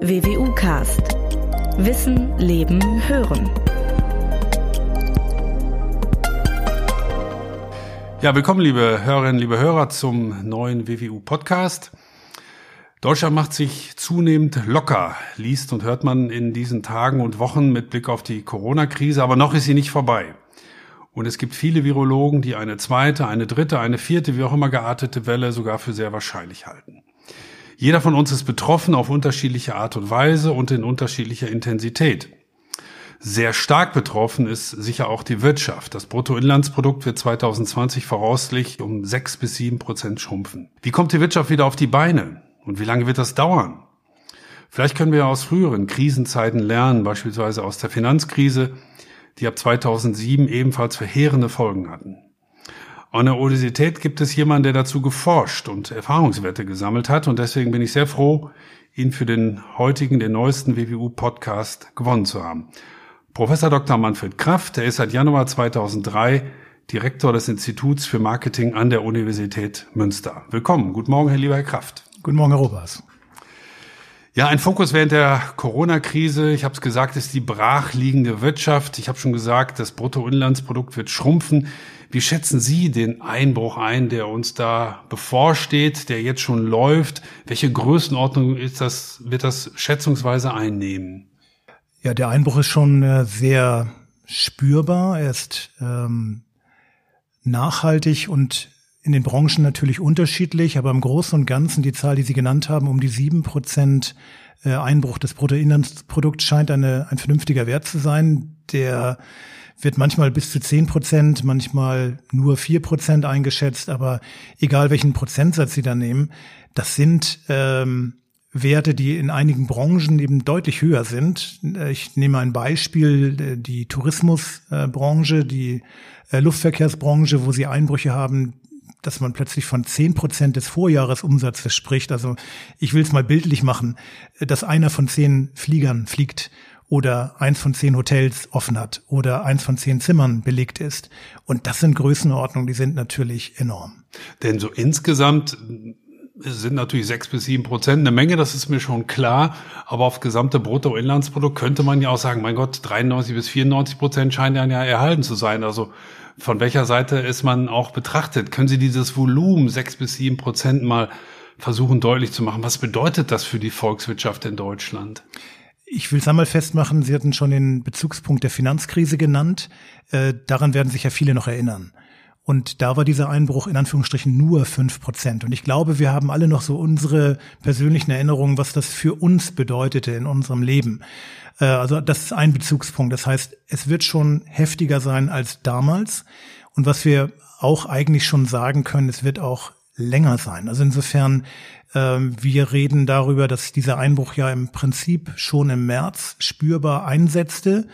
WWU Cast. Wissen, Leben, Hören. Ja, willkommen, liebe Hörerinnen, liebe Hörer, zum neuen WWU Podcast. Deutschland macht sich zunehmend locker, liest und hört man in diesen Tagen und Wochen mit Blick auf die Corona-Krise, aber noch ist sie nicht vorbei. Und es gibt viele Virologen, die eine zweite, eine dritte, eine vierte, wie auch immer geartete Welle sogar für sehr wahrscheinlich halten. Jeder von uns ist betroffen auf unterschiedliche Art und Weise und in unterschiedlicher Intensität. Sehr stark betroffen ist sicher auch die Wirtschaft. Das Bruttoinlandsprodukt wird 2020 voraussichtlich um sechs bis sieben Prozent schrumpfen. Wie kommt die Wirtschaft wieder auf die Beine? Und wie lange wird das dauern? Vielleicht können wir aus früheren Krisenzeiten lernen, beispielsweise aus der Finanzkrise, die ab 2007 ebenfalls verheerende Folgen hatten. An der Universität gibt es jemanden, der dazu geforscht und Erfahrungswerte gesammelt hat. Und deswegen bin ich sehr froh, ihn für den heutigen, den neuesten WWU-Podcast gewonnen zu haben. Professor Dr. Manfred Kraft, der ist seit Januar 2003 Direktor des Instituts für Marketing an der Universität Münster. Willkommen. Guten Morgen, Herr lieber Herr Kraft. Guten Morgen, Herr Robers. Ja, ein Fokus während der Corona-Krise, ich habe es gesagt, ist die brachliegende Wirtschaft. Ich habe schon gesagt, das Bruttoinlandsprodukt wird schrumpfen. Wie schätzen Sie den Einbruch ein, der uns da bevorsteht, der jetzt schon läuft? Welche Größenordnung ist das, wird das schätzungsweise einnehmen? Ja, der Einbruch ist schon äh, sehr spürbar. Er ist ähm, nachhaltig und in den Branchen natürlich unterschiedlich, aber im Großen und Ganzen die Zahl, die Sie genannt haben, um die sieben Prozent Einbruch des Bruttoinlandsprodukts scheint eine, ein vernünftiger Wert zu sein, der wird manchmal bis zu zehn Prozent, manchmal nur vier Prozent eingeschätzt, aber egal welchen Prozentsatz Sie da nehmen, das sind ähm, Werte, die in einigen Branchen eben deutlich höher sind. Ich nehme ein Beispiel, die Tourismusbranche, die äh, Luftverkehrsbranche, wo sie Einbrüche haben, dass man plötzlich von zehn Prozent des Vorjahresumsatzes spricht. Also ich will es mal bildlich machen, dass einer von zehn Fliegern fliegt oder eins von zehn Hotels offen hat oder eins von zehn Zimmern belegt ist. Und das sind Größenordnungen, die sind natürlich enorm. Denn so insgesamt sind natürlich sechs bis sieben Prozent eine Menge, das ist mir schon klar. Aber auf gesamte Bruttoinlandsprodukt könnte man ja auch sagen, mein Gott, 93 bis 94 Prozent scheinen ja erhalten zu sein. Also von welcher Seite ist man auch betrachtet? Können Sie dieses Volumen sechs bis sieben Prozent mal versuchen deutlich zu machen? Was bedeutet das für die Volkswirtschaft in Deutschland? Ich will es einmal festmachen, Sie hatten schon den Bezugspunkt der Finanzkrise genannt. Äh, daran werden sich ja viele noch erinnern. Und da war dieser Einbruch in Anführungsstrichen nur fünf Prozent. Und ich glaube, wir haben alle noch so unsere persönlichen Erinnerungen, was das für uns bedeutete in unserem Leben. Äh, also das ist ein Bezugspunkt. Das heißt, es wird schon heftiger sein als damals. Und was wir auch eigentlich schon sagen können, es wird auch länger sein. Also insofern ähm, wir reden darüber, dass dieser Einbruch ja im Prinzip schon im März spürbar einsetzte.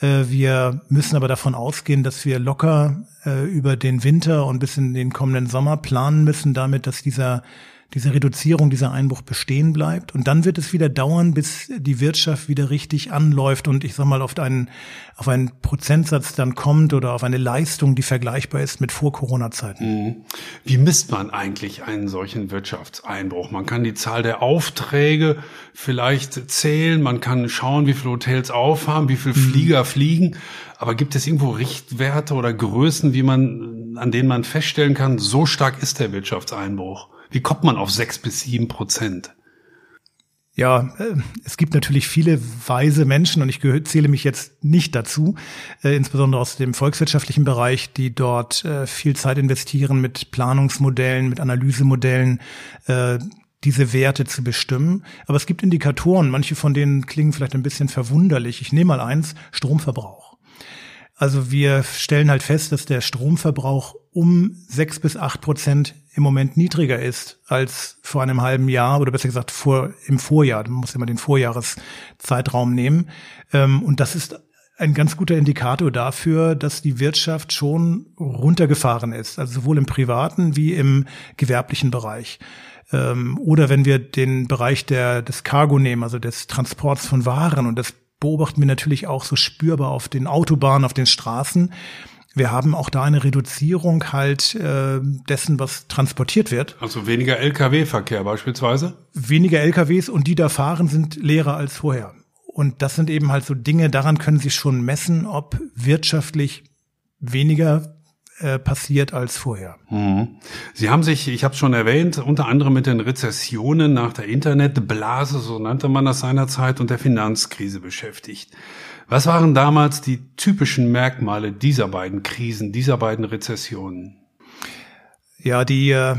Äh, wir müssen aber davon ausgehen, dass wir locker äh, über den Winter und bis in den kommenden Sommer planen müssen, damit, dass dieser diese Reduzierung, dieser Einbruch bestehen bleibt. Und dann wird es wieder dauern, bis die Wirtschaft wieder richtig anläuft und ich sag mal auf einen, auf einen Prozentsatz dann kommt oder auf eine Leistung, die vergleichbar ist mit Vor-Corona-Zeiten. Mhm. Wie misst man eigentlich einen solchen Wirtschaftseinbruch? Man kann die Zahl der Aufträge vielleicht zählen, man kann schauen, wie viele Hotels aufhaben, wie viele mhm. Flieger fliegen. Aber gibt es irgendwo Richtwerte oder Größen, wie man, an denen man feststellen kann, so stark ist der Wirtschaftseinbruch? Wie kommt man auf sechs bis sieben Prozent? Ja, äh, es gibt natürlich viele weise Menschen und ich zähle mich jetzt nicht dazu, äh, insbesondere aus dem volkswirtschaftlichen Bereich, die dort äh, viel Zeit investieren mit Planungsmodellen, mit Analysemodellen, diese Werte zu bestimmen. Aber es gibt Indikatoren, manche von denen klingen vielleicht ein bisschen verwunderlich. Ich nehme mal eins, Stromverbrauch. Also wir stellen halt fest, dass der Stromverbrauch um sechs bis acht Prozent im Moment niedriger ist als vor einem halben Jahr oder besser gesagt vor im Vorjahr. Man muss immer den Vorjahreszeitraum nehmen. Ähm, und das ist ein ganz guter Indikator dafür, dass die Wirtschaft schon runtergefahren ist, also sowohl im privaten wie im gewerblichen Bereich. Ähm, oder wenn wir den Bereich der, des Cargo nehmen, also des Transports von Waren, und das beobachten wir natürlich auch so spürbar auf den Autobahnen, auf den Straßen, wir haben auch da eine Reduzierung halt äh, dessen, was transportiert wird. Also weniger Lkw-Verkehr beispielsweise? Weniger Lkws und die da fahren sind leerer als vorher. Und das sind eben halt so Dinge, daran können Sie schon messen, ob wirtschaftlich weniger äh, passiert als vorher. Mhm. Sie haben sich, ich habe es schon erwähnt, unter anderem mit den Rezessionen nach der Internetblase, so nannte man das seinerzeit, und der Finanzkrise beschäftigt. Was waren damals die typischen Merkmale dieser beiden Krisen, dieser beiden Rezessionen? Ja, die äh,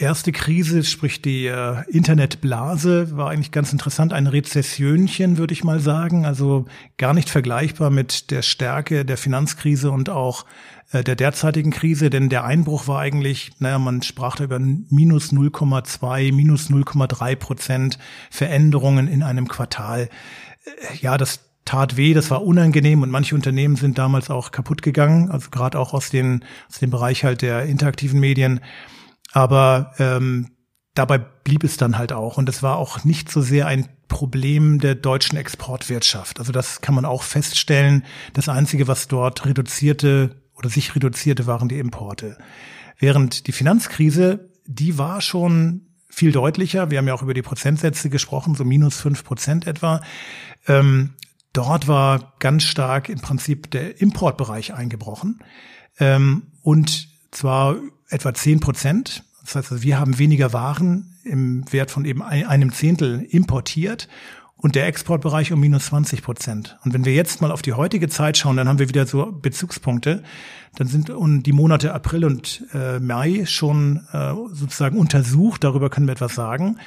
erste Krise, sprich die äh, Internetblase, war eigentlich ganz interessant. Ein Rezessionchen, würde ich mal sagen. Also gar nicht vergleichbar mit der Stärke der Finanzkrise und auch äh, der derzeitigen Krise, denn der Einbruch war eigentlich, naja, man sprach da über minus 0,2, minus 0,3 Prozent Veränderungen in einem Quartal. Ja, das tat weh, das war unangenehm und manche Unternehmen sind damals auch kaputt gegangen, also gerade auch aus, den, aus dem Bereich halt der interaktiven Medien. Aber ähm, dabei blieb es dann halt auch und es war auch nicht so sehr ein Problem der deutschen Exportwirtschaft. Also das kann man auch feststellen. Das Einzige, was dort reduzierte oder sich reduzierte, waren die Importe. Während die Finanzkrise, die war schon viel deutlicher. Wir haben ja auch über die Prozentsätze gesprochen, so minus fünf Prozent etwa. Ähm, dort war ganz stark im Prinzip der Importbereich eingebrochen. Ähm, und zwar etwa zehn Prozent. Das heißt, also wir haben weniger Waren im Wert von eben einem Zehntel importiert und der Exportbereich um minus 20 Prozent. Und wenn wir jetzt mal auf die heutige Zeit schauen, dann haben wir wieder so Bezugspunkte. Dann sind die Monate April und äh, Mai schon äh, sozusagen untersucht. Darüber können wir etwas sagen.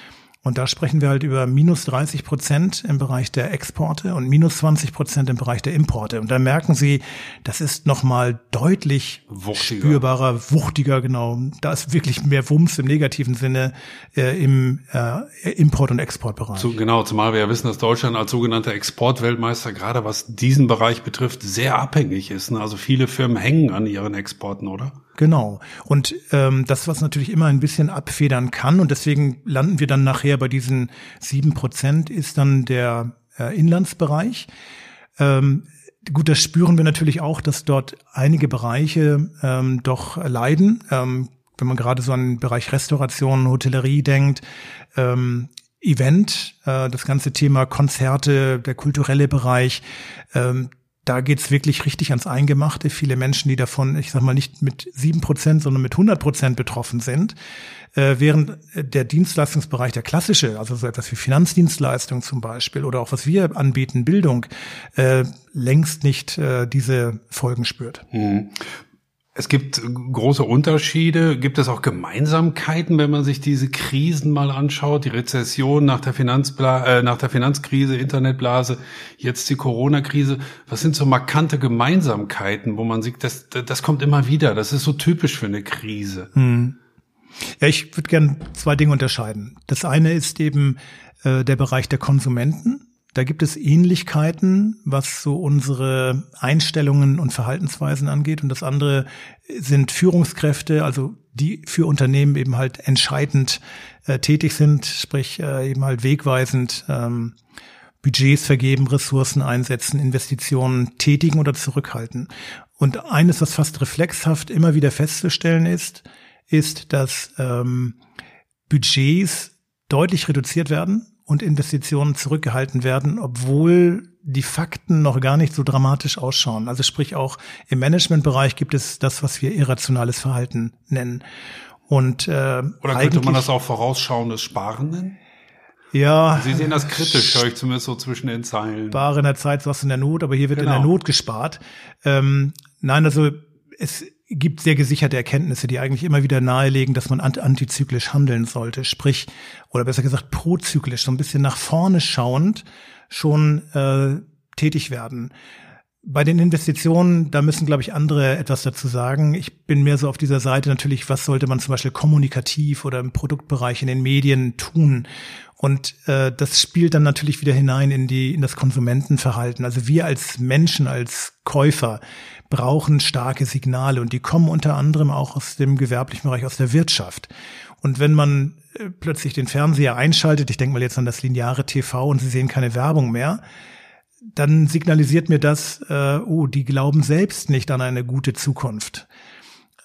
Und da sprechen wir halt über minus 30 Prozent im Bereich der Exporte und minus 20 Prozent im Bereich der Importe. Und da merken Sie, das ist nochmal deutlich wuchtiger. spürbarer, wuchtiger, genau. Da ist wirklich mehr Wumms im negativen Sinne äh, im äh, Import- und Exportbereich. So, genau, zumal wir ja wissen, dass Deutschland als sogenannter Exportweltmeister gerade was diesen Bereich betrifft, sehr abhängig ist. Ne? Also viele Firmen hängen an ihren Exporten, oder? Genau. Und ähm, das, was natürlich immer ein bisschen abfedern kann, und deswegen landen wir dann nachher bei diesen sieben Prozent, ist dann der äh, Inlandsbereich. Ähm, gut, das spüren wir natürlich auch, dass dort einige Bereiche ähm, doch leiden. Ähm, wenn man gerade so an den Bereich Restauration, Hotellerie denkt, ähm, Event, äh, das ganze Thema Konzerte, der kulturelle Bereich, ähm, da geht's wirklich richtig ans Eingemachte. Viele Menschen, die davon, ich sag mal, nicht mit sieben Prozent, sondern mit 100 Prozent betroffen sind. Äh, während der Dienstleistungsbereich, der klassische, also so etwas wie Finanzdienstleistung zum Beispiel oder auch was wir anbieten, Bildung, äh, längst nicht äh, diese Folgen spürt. Mhm. Es gibt große Unterschiede. Gibt es auch Gemeinsamkeiten, wenn man sich diese Krisen mal anschaut? Die Rezession nach der, Finanzbla äh, nach der Finanzkrise, Internetblase, jetzt die Corona-Krise. Was sind so markante Gemeinsamkeiten, wo man sieht, das, das kommt immer wieder. Das ist so typisch für eine Krise. Hm. Ja, ich würde gerne zwei Dinge unterscheiden. Das eine ist eben äh, der Bereich der Konsumenten da gibt es Ähnlichkeiten, was so unsere Einstellungen und Verhaltensweisen angeht. Und das andere sind Führungskräfte, also die für Unternehmen eben halt entscheidend äh, tätig sind, sprich äh, eben halt wegweisend ähm, Budgets vergeben, Ressourcen einsetzen, Investitionen tätigen oder zurückhalten. Und eines, was fast reflexhaft immer wieder festzustellen ist, ist, dass ähm, Budgets deutlich reduziert werden und Investitionen zurückgehalten werden, obwohl die Fakten noch gar nicht so dramatisch ausschauen. Also sprich auch im Managementbereich gibt es das, was wir irrationales Verhalten nennen. Und äh, oder könnte man das auch vorausschauendes Sparen nennen? Ja. Sie sehen das kritisch, höre ich zumindest so zwischen den Zeilen. Spare in der Zeit, was in der Not, aber hier wird genau. in der genau. Not gespart. Ähm, nein, also es gibt sehr gesicherte Erkenntnisse, die eigentlich immer wieder nahelegen, dass man antizyklisch handeln sollte. Sprich, oder besser gesagt prozyklisch, so ein bisschen nach vorne schauend schon äh, tätig werden. Bei den Investitionen, da müssen, glaube ich, andere etwas dazu sagen. Ich bin mehr so auf dieser Seite natürlich, was sollte man zum Beispiel kommunikativ oder im Produktbereich in den Medien tun? Und äh, das spielt dann natürlich wieder hinein in die in das Konsumentenverhalten. Also wir als Menschen, als Käufer, brauchen starke Signale und die kommen unter anderem auch aus dem gewerblichen Bereich, aus der Wirtschaft. Und wenn man äh, plötzlich den Fernseher einschaltet, ich denke mal jetzt an das lineare TV und Sie sehen keine Werbung mehr, dann signalisiert mir das, äh, oh, die glauben selbst nicht an eine gute Zukunft.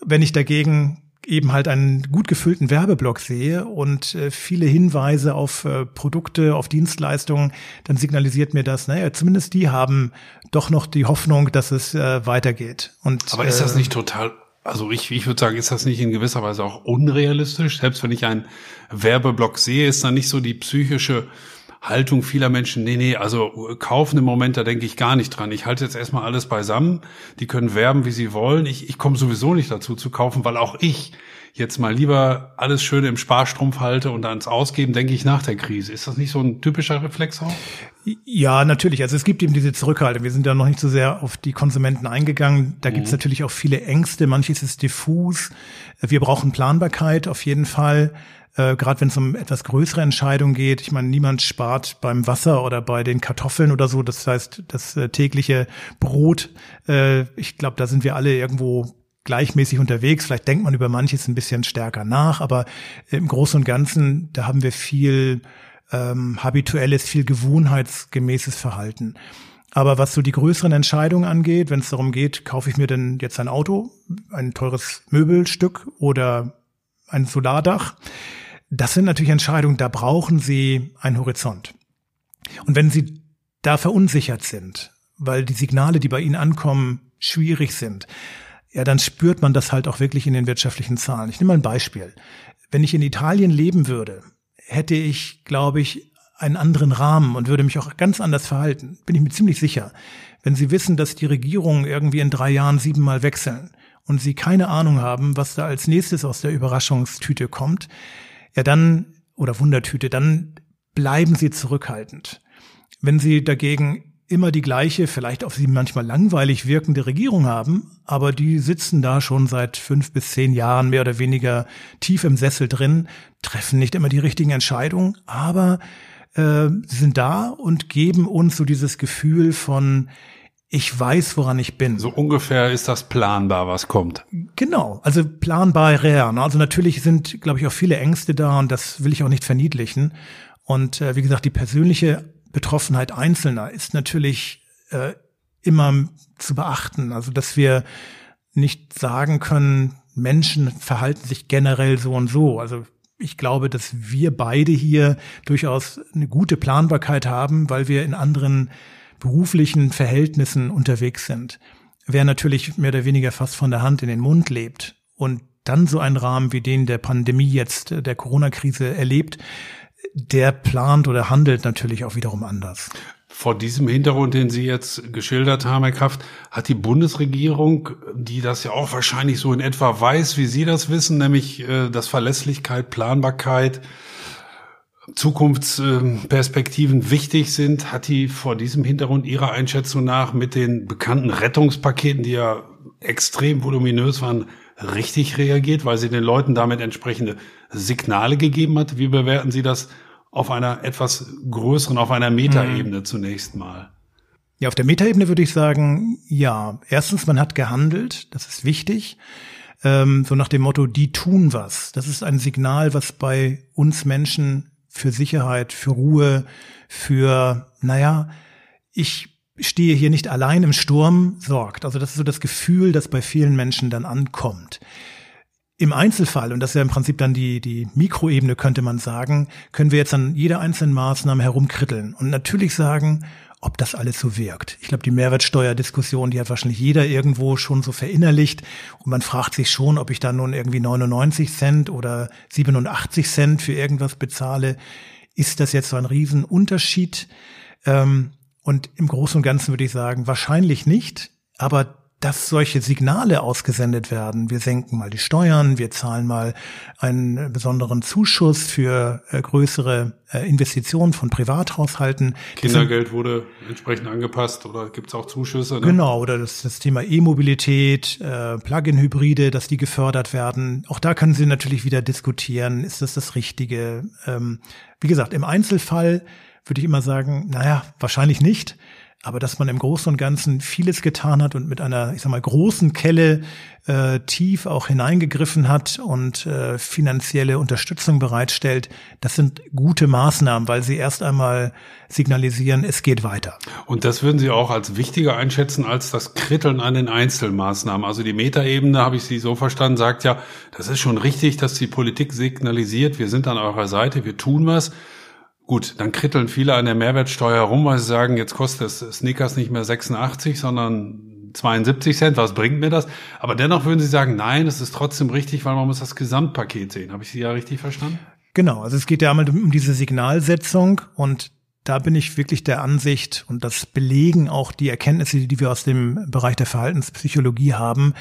Wenn ich dagegen eben halt einen gut gefüllten Werbeblock sehe und äh, viele Hinweise auf äh, Produkte, auf Dienstleistungen, dann signalisiert mir das, naja, zumindest die haben doch noch die Hoffnung, dass es äh, weitergeht. Und, Aber ist das äh, nicht total also ich, ich würde sagen, ist das nicht in gewisser Weise auch unrealistisch? Selbst wenn ich einen Werbeblock sehe, ist da nicht so die psychische Haltung vieler Menschen, nee, nee, also kaufen im Moment, da denke ich gar nicht dran. Ich halte jetzt erstmal alles beisammen. Die können werben, wie sie wollen. Ich, ich komme sowieso nicht dazu zu kaufen, weil auch ich jetzt mal lieber alles schön im Sparstrumpf halte und ans Ausgeben denke ich nach der Krise. Ist das nicht so ein typischer Reflex auch? Ja, natürlich. Also es gibt eben diese Zurückhaltung. Wir sind da noch nicht so sehr auf die Konsumenten eingegangen. Da mhm. gibt es natürlich auch viele Ängste. Manches ist diffus. Wir brauchen Planbarkeit auf jeden Fall äh, gerade wenn es um etwas größere Entscheidungen geht. Ich meine, niemand spart beim Wasser oder bei den Kartoffeln oder so. Das heißt, das äh, tägliche Brot, äh, ich glaube, da sind wir alle irgendwo gleichmäßig unterwegs. Vielleicht denkt man über manches ein bisschen stärker nach, aber im Großen und Ganzen, da haben wir viel ähm, habituelles, viel gewohnheitsgemäßes Verhalten. Aber was so die größeren Entscheidungen angeht, wenn es darum geht, kaufe ich mir denn jetzt ein Auto, ein teures Möbelstück oder ein Solardach, das sind natürlich Entscheidungen, da brauchen Sie einen Horizont. Und wenn Sie da verunsichert sind, weil die Signale, die bei Ihnen ankommen, schwierig sind, ja, dann spürt man das halt auch wirklich in den wirtschaftlichen Zahlen. Ich nehme mal ein Beispiel. Wenn ich in Italien leben würde, hätte ich, glaube ich, einen anderen Rahmen und würde mich auch ganz anders verhalten. Bin ich mir ziemlich sicher. Wenn Sie wissen, dass die Regierungen irgendwie in drei Jahren siebenmal wechseln und Sie keine Ahnung haben, was da als nächstes aus der Überraschungstüte kommt, ja dann, oder Wundertüte, dann bleiben sie zurückhaltend. Wenn sie dagegen immer die gleiche, vielleicht auf sie manchmal langweilig wirkende Regierung haben, aber die sitzen da schon seit fünf bis zehn Jahren mehr oder weniger tief im Sessel drin, treffen nicht immer die richtigen Entscheidungen, aber äh, sind da und geben uns so dieses Gefühl von, ich weiß, woran ich bin. So ungefähr ist das planbar, was kommt. Genau, also planbar real. Ne? Also natürlich sind, glaube ich, auch viele Ängste da und das will ich auch nicht verniedlichen. Und äh, wie gesagt, die persönliche Betroffenheit Einzelner ist natürlich äh, immer zu beachten. Also dass wir nicht sagen können, Menschen verhalten sich generell so und so. Also ich glaube, dass wir beide hier durchaus eine gute Planbarkeit haben, weil wir in anderen beruflichen Verhältnissen unterwegs sind. Wer natürlich mehr oder weniger fast von der Hand in den Mund lebt und dann so einen Rahmen wie den der Pandemie jetzt, der Corona-Krise erlebt, der plant oder handelt natürlich auch wiederum anders. Vor diesem Hintergrund, den Sie jetzt geschildert haben, Herr Kraft, hat die Bundesregierung, die das ja auch wahrscheinlich so in etwa weiß, wie Sie das wissen, nämlich äh, dass Verlässlichkeit, Planbarkeit, Zukunftsperspektiven wichtig sind, hat die vor diesem Hintergrund Ihrer Einschätzung nach mit den bekannten Rettungspaketen, die ja extrem voluminös waren, richtig reagiert, weil sie den Leuten damit entsprechende Signale gegeben hat? Wie bewerten Sie das auf einer etwas größeren, auf einer Metaebene mhm. zunächst mal? Ja, auf der Metaebene würde ich sagen, ja. Erstens, man hat gehandelt, das ist wichtig. Ähm, so nach dem Motto, die tun was. Das ist ein Signal, was bei uns Menschen für Sicherheit, für Ruhe, für, naja, ich stehe hier nicht allein im Sturm, sorgt. Also das ist so das Gefühl, das bei vielen Menschen dann ankommt. Im Einzelfall, und das ist ja im Prinzip dann die, die Mikroebene, könnte man sagen, können wir jetzt an jeder einzelnen Maßnahme herumkritteln und natürlich sagen, ob das alles so wirkt. Ich glaube, die Mehrwertsteuerdiskussion, die hat wahrscheinlich jeder irgendwo schon so verinnerlicht. Und man fragt sich schon, ob ich da nun irgendwie 99 Cent oder 87 Cent für irgendwas bezahle. Ist das jetzt so ein Riesenunterschied? Ähm, und im Großen und Ganzen würde ich sagen, wahrscheinlich nicht. Aber dass solche Signale ausgesendet werden. Wir senken mal die Steuern, wir zahlen mal einen besonderen Zuschuss für äh, größere äh, Investitionen von Privathaushalten. Kindergeld wurde entsprechend angepasst oder gibt es auch Zuschüsse? Ne? Genau, oder das, das Thema E-Mobilität, äh, Plug-in-Hybride, dass die gefördert werden. Auch da können Sie natürlich wieder diskutieren, ist das das Richtige? Ähm, wie gesagt, im Einzelfall würde ich immer sagen, naja, wahrscheinlich nicht. Aber dass man im Großen und Ganzen vieles getan hat und mit einer, ich sag mal, großen Kelle äh, tief auch hineingegriffen hat und äh, finanzielle Unterstützung bereitstellt, das sind gute Maßnahmen, weil sie erst einmal signalisieren, es geht weiter. Und das würden Sie auch als wichtiger einschätzen als das Kritteln an den Einzelmaßnahmen. Also die Metaebene, habe ich Sie so verstanden, sagt ja, das ist schon richtig, dass die Politik signalisiert, wir sind an eurer Seite, wir tun was. Gut, dann kritteln viele an der Mehrwertsteuer rum, weil sie sagen, jetzt kostet das Snickers nicht mehr 86, sondern 72 Cent. Was bringt mir das? Aber dennoch würden Sie sagen, nein, es ist trotzdem richtig, weil man muss das Gesamtpaket sehen. Habe ich Sie ja richtig verstanden? Genau, also es geht ja einmal um diese Signalsetzung und da bin ich wirklich der Ansicht und das belegen auch die Erkenntnisse, die wir aus dem Bereich der Verhaltenspsychologie haben,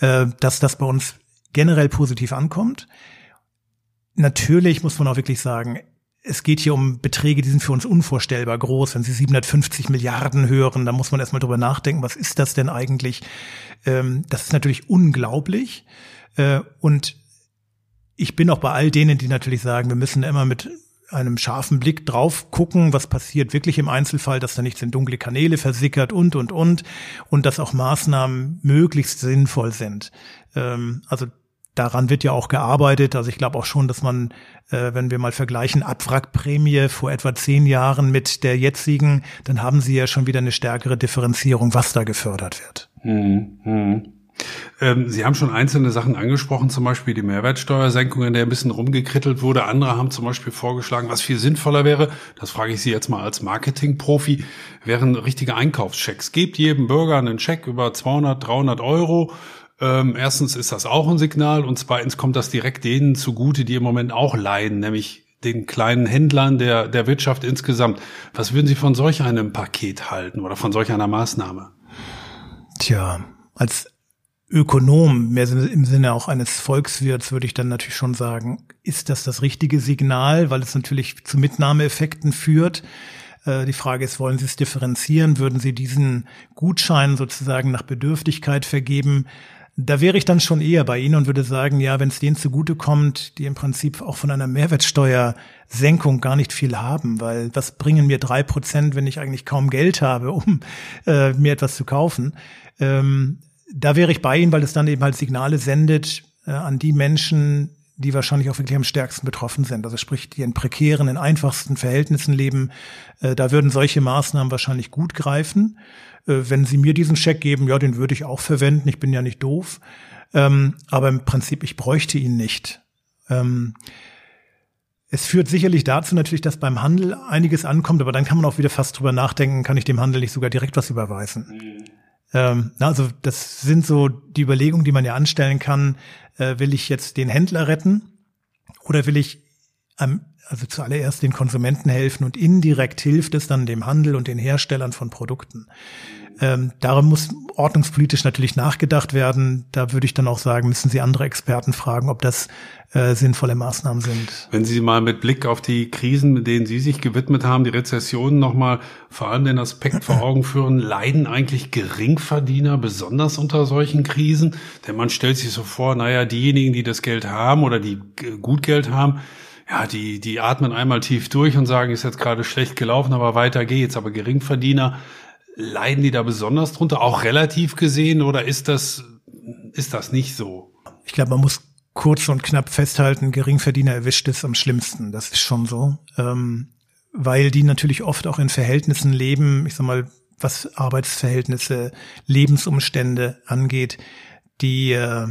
äh, dass das bei uns generell positiv ankommt. Natürlich muss man auch wirklich sagen, es geht hier um Beträge, die sind für uns unvorstellbar groß. Wenn Sie 750 Milliarden hören, dann muss man erstmal drüber nachdenken, was ist das denn eigentlich? Ähm, das ist natürlich unglaublich. Äh, und ich bin auch bei all denen, die natürlich sagen, wir müssen immer mit einem scharfen Blick drauf gucken, was passiert wirklich im Einzelfall, dass da nichts in dunkle Kanäle versickert und, und, und, und dass auch Maßnahmen möglichst sinnvoll sind. Ähm, also daran wird ja auch gearbeitet. Also ich glaube auch schon, dass man, äh, wenn wir mal vergleichen, Abwrackprämie vor etwa zehn Jahren mit der jetzigen, dann haben sie ja schon wieder eine stärkere Differenzierung, was da gefördert wird. Hm, hm. Sie haben schon einzelne Sachen angesprochen, zum Beispiel die Mehrwertsteuersenkung, in der ein bisschen rumgekrittelt wurde. Andere haben zum Beispiel vorgeschlagen, was viel sinnvoller wäre, das frage ich Sie jetzt mal als Marketingprofi, wären richtige Einkaufschecks. Gebt jedem Bürger einen Scheck über 200, 300 Euro ähm, erstens ist das auch ein Signal und zweitens kommt das direkt denen zugute, die im Moment auch leiden, nämlich den kleinen Händlern der, der Wirtschaft insgesamt. Was würden Sie von solch einem Paket halten oder von solch einer Maßnahme? Tja, als Ökonom, mehr im Sinne auch eines Volkswirts, würde ich dann natürlich schon sagen, ist das das richtige Signal, weil es natürlich zu Mitnahmeeffekten führt. Äh, die Frage ist, wollen Sie es differenzieren? Würden Sie diesen Gutschein sozusagen nach Bedürftigkeit vergeben? Da wäre ich dann schon eher bei Ihnen und würde sagen, ja, wenn es denen zugutekommt, die im Prinzip auch von einer Mehrwertsteuersenkung gar nicht viel haben, weil was bringen mir drei Prozent, wenn ich eigentlich kaum Geld habe, um äh, mir etwas zu kaufen? Ähm, da wäre ich bei Ihnen, weil es dann eben halt Signale sendet äh, an die Menschen, die wahrscheinlich auch wirklich am stärksten betroffen sind. Also sprich, die in prekären, in einfachsten Verhältnissen leben. Äh, da würden solche Maßnahmen wahrscheinlich gut greifen. Äh, wenn Sie mir diesen Scheck geben, ja, den würde ich auch verwenden. Ich bin ja nicht doof. Ähm, aber im Prinzip, ich bräuchte ihn nicht. Ähm, es führt sicherlich dazu natürlich, dass beim Handel einiges ankommt, aber dann kann man auch wieder fast drüber nachdenken, kann ich dem Handel nicht sogar direkt was überweisen? Mhm. Ähm, also das sind so die Überlegungen, die man ja anstellen kann. Äh, will ich jetzt den Händler retten oder will ich am also zuallererst den Konsumenten helfen und indirekt hilft es dann dem Handel und den Herstellern von Produkten. Ähm, darum muss ordnungspolitisch natürlich nachgedacht werden. Da würde ich dann auch sagen, müssen Sie andere Experten fragen, ob das äh, sinnvolle Maßnahmen sind. Wenn Sie mal mit Blick auf die Krisen, mit denen Sie sich gewidmet haben, die Rezession nochmal vor allem den Aspekt vor Augen führen, leiden eigentlich Geringverdiener besonders unter solchen Krisen? Denn man stellt sich so vor, naja, diejenigen, die das Geld haben oder die gut Geld haben, ja, die, die atmen einmal tief durch und sagen, ist jetzt gerade schlecht gelaufen, aber weiter geht's. Aber Geringverdiener, leiden die da besonders drunter, auch relativ gesehen, oder ist das, ist das nicht so? Ich glaube, man muss kurz und knapp festhalten, Geringverdiener erwischt es am schlimmsten. Das ist schon so. Ähm, weil die natürlich oft auch in Verhältnissen leben, ich sag mal, was Arbeitsverhältnisse, Lebensumstände angeht, die äh,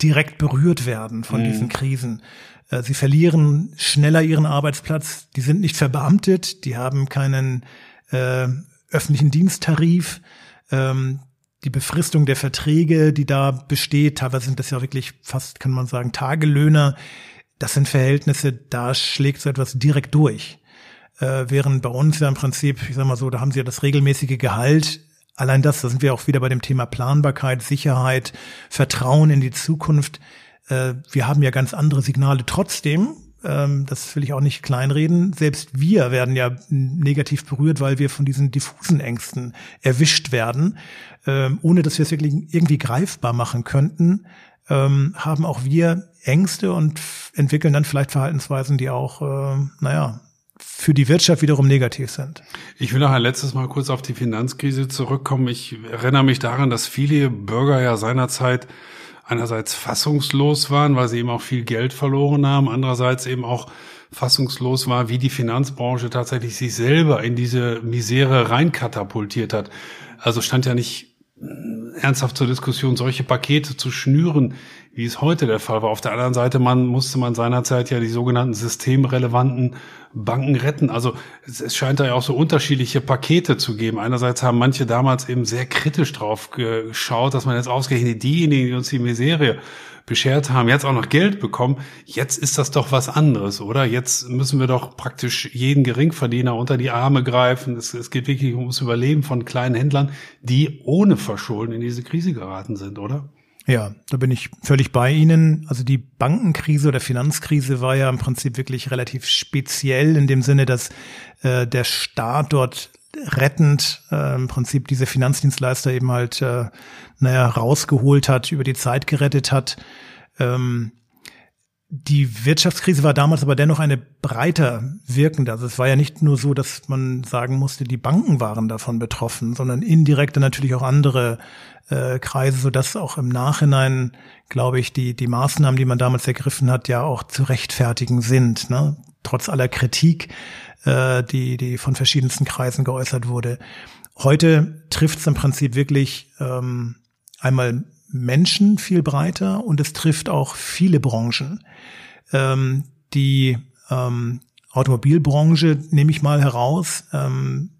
direkt berührt werden von mhm. diesen Krisen. Äh, sie verlieren schneller ihren Arbeitsplatz. Die sind nicht verbeamtet. Die haben keinen äh, öffentlichen Diensttarif. Ähm, die Befristung der Verträge, die da besteht, teilweise sind das ja wirklich fast, kann man sagen, Tagelöhner. Das sind Verhältnisse, da schlägt so etwas direkt durch. Äh, während bei uns ja im Prinzip, ich sag mal so, da haben sie ja das regelmäßige Gehalt Allein das, da sind wir auch wieder bei dem Thema Planbarkeit, Sicherheit, Vertrauen in die Zukunft. Äh, wir haben ja ganz andere Signale trotzdem. Ähm, das will ich auch nicht kleinreden. Selbst wir werden ja negativ berührt, weil wir von diesen diffusen Ängsten erwischt werden, ähm, ohne dass wir es wirklich irgendwie greifbar machen könnten. Ähm, haben auch wir Ängste und entwickeln dann vielleicht Verhaltensweisen, die auch, äh, naja, für die Wirtschaft wiederum negativ sind. Ich will noch ein letztes Mal kurz auf die Finanzkrise zurückkommen. Ich erinnere mich daran, dass viele Bürger ja seinerzeit einerseits fassungslos waren, weil sie eben auch viel Geld verloren haben, andererseits eben auch fassungslos war, wie die Finanzbranche tatsächlich sich selber in diese Misere reinkatapultiert hat. Also stand ja nicht ernsthaft zur Diskussion, solche Pakete zu schnüren, wie es heute der Fall war. Auf der anderen Seite man, musste man seinerzeit ja die sogenannten systemrelevanten Banken retten. Also es, es, scheint da ja auch so unterschiedliche Pakete zu geben. Einerseits haben manche damals eben sehr kritisch drauf geschaut, dass man jetzt ausgerechnet diejenigen, die uns die Miserie beschert haben, jetzt auch noch Geld bekommen. Jetzt ist das doch was anderes, oder? Jetzt müssen wir doch praktisch jeden Geringverdiener unter die Arme greifen. Es, es geht wirklich ums Überleben von kleinen Händlern, die ohne Verschulden in diese Krise geraten sind, oder? Ja, da bin ich völlig bei Ihnen. Also die Bankenkrise oder Finanzkrise war ja im Prinzip wirklich relativ speziell in dem Sinne, dass äh, der Staat dort rettend äh, im Prinzip diese Finanzdienstleister eben halt äh, naja rausgeholt hat, über die Zeit gerettet hat. Ähm, die Wirtschaftskrise war damals aber dennoch eine breiter wirkende. Also es war ja nicht nur so, dass man sagen musste, die Banken waren davon betroffen, sondern indirekt natürlich auch andere äh, Kreise, sodass auch im Nachhinein, glaube ich, die, die Maßnahmen, die man damals ergriffen hat, ja auch zu rechtfertigen sind, ne? trotz aller Kritik, äh, die, die von verschiedensten Kreisen geäußert wurde. Heute trifft es im Prinzip wirklich ähm, einmal Menschen viel breiter und es trifft auch viele Branchen. Ähm, die ähm, Automobilbranche, nehme ich mal heraus, ähm,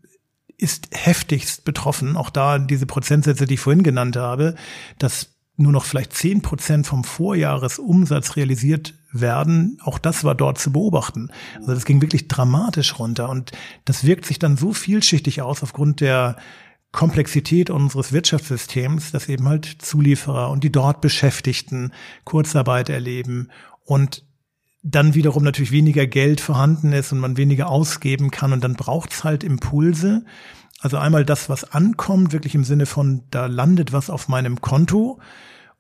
ist heftigst betroffen. Auch da diese Prozentsätze, die ich vorhin genannt habe, dass nur noch vielleicht zehn Prozent vom Vorjahresumsatz realisiert werden. Auch das war dort zu beobachten. Also das ging wirklich dramatisch runter und das wirkt sich dann so vielschichtig aus aufgrund der Komplexität unseres Wirtschaftssystems, dass eben halt Zulieferer und die dort Beschäftigten Kurzarbeit erleben und dann wiederum natürlich weniger Geld vorhanden ist und man weniger ausgeben kann und dann braucht's halt Impulse. Also einmal das, was ankommt, wirklich im Sinne von, da landet was auf meinem Konto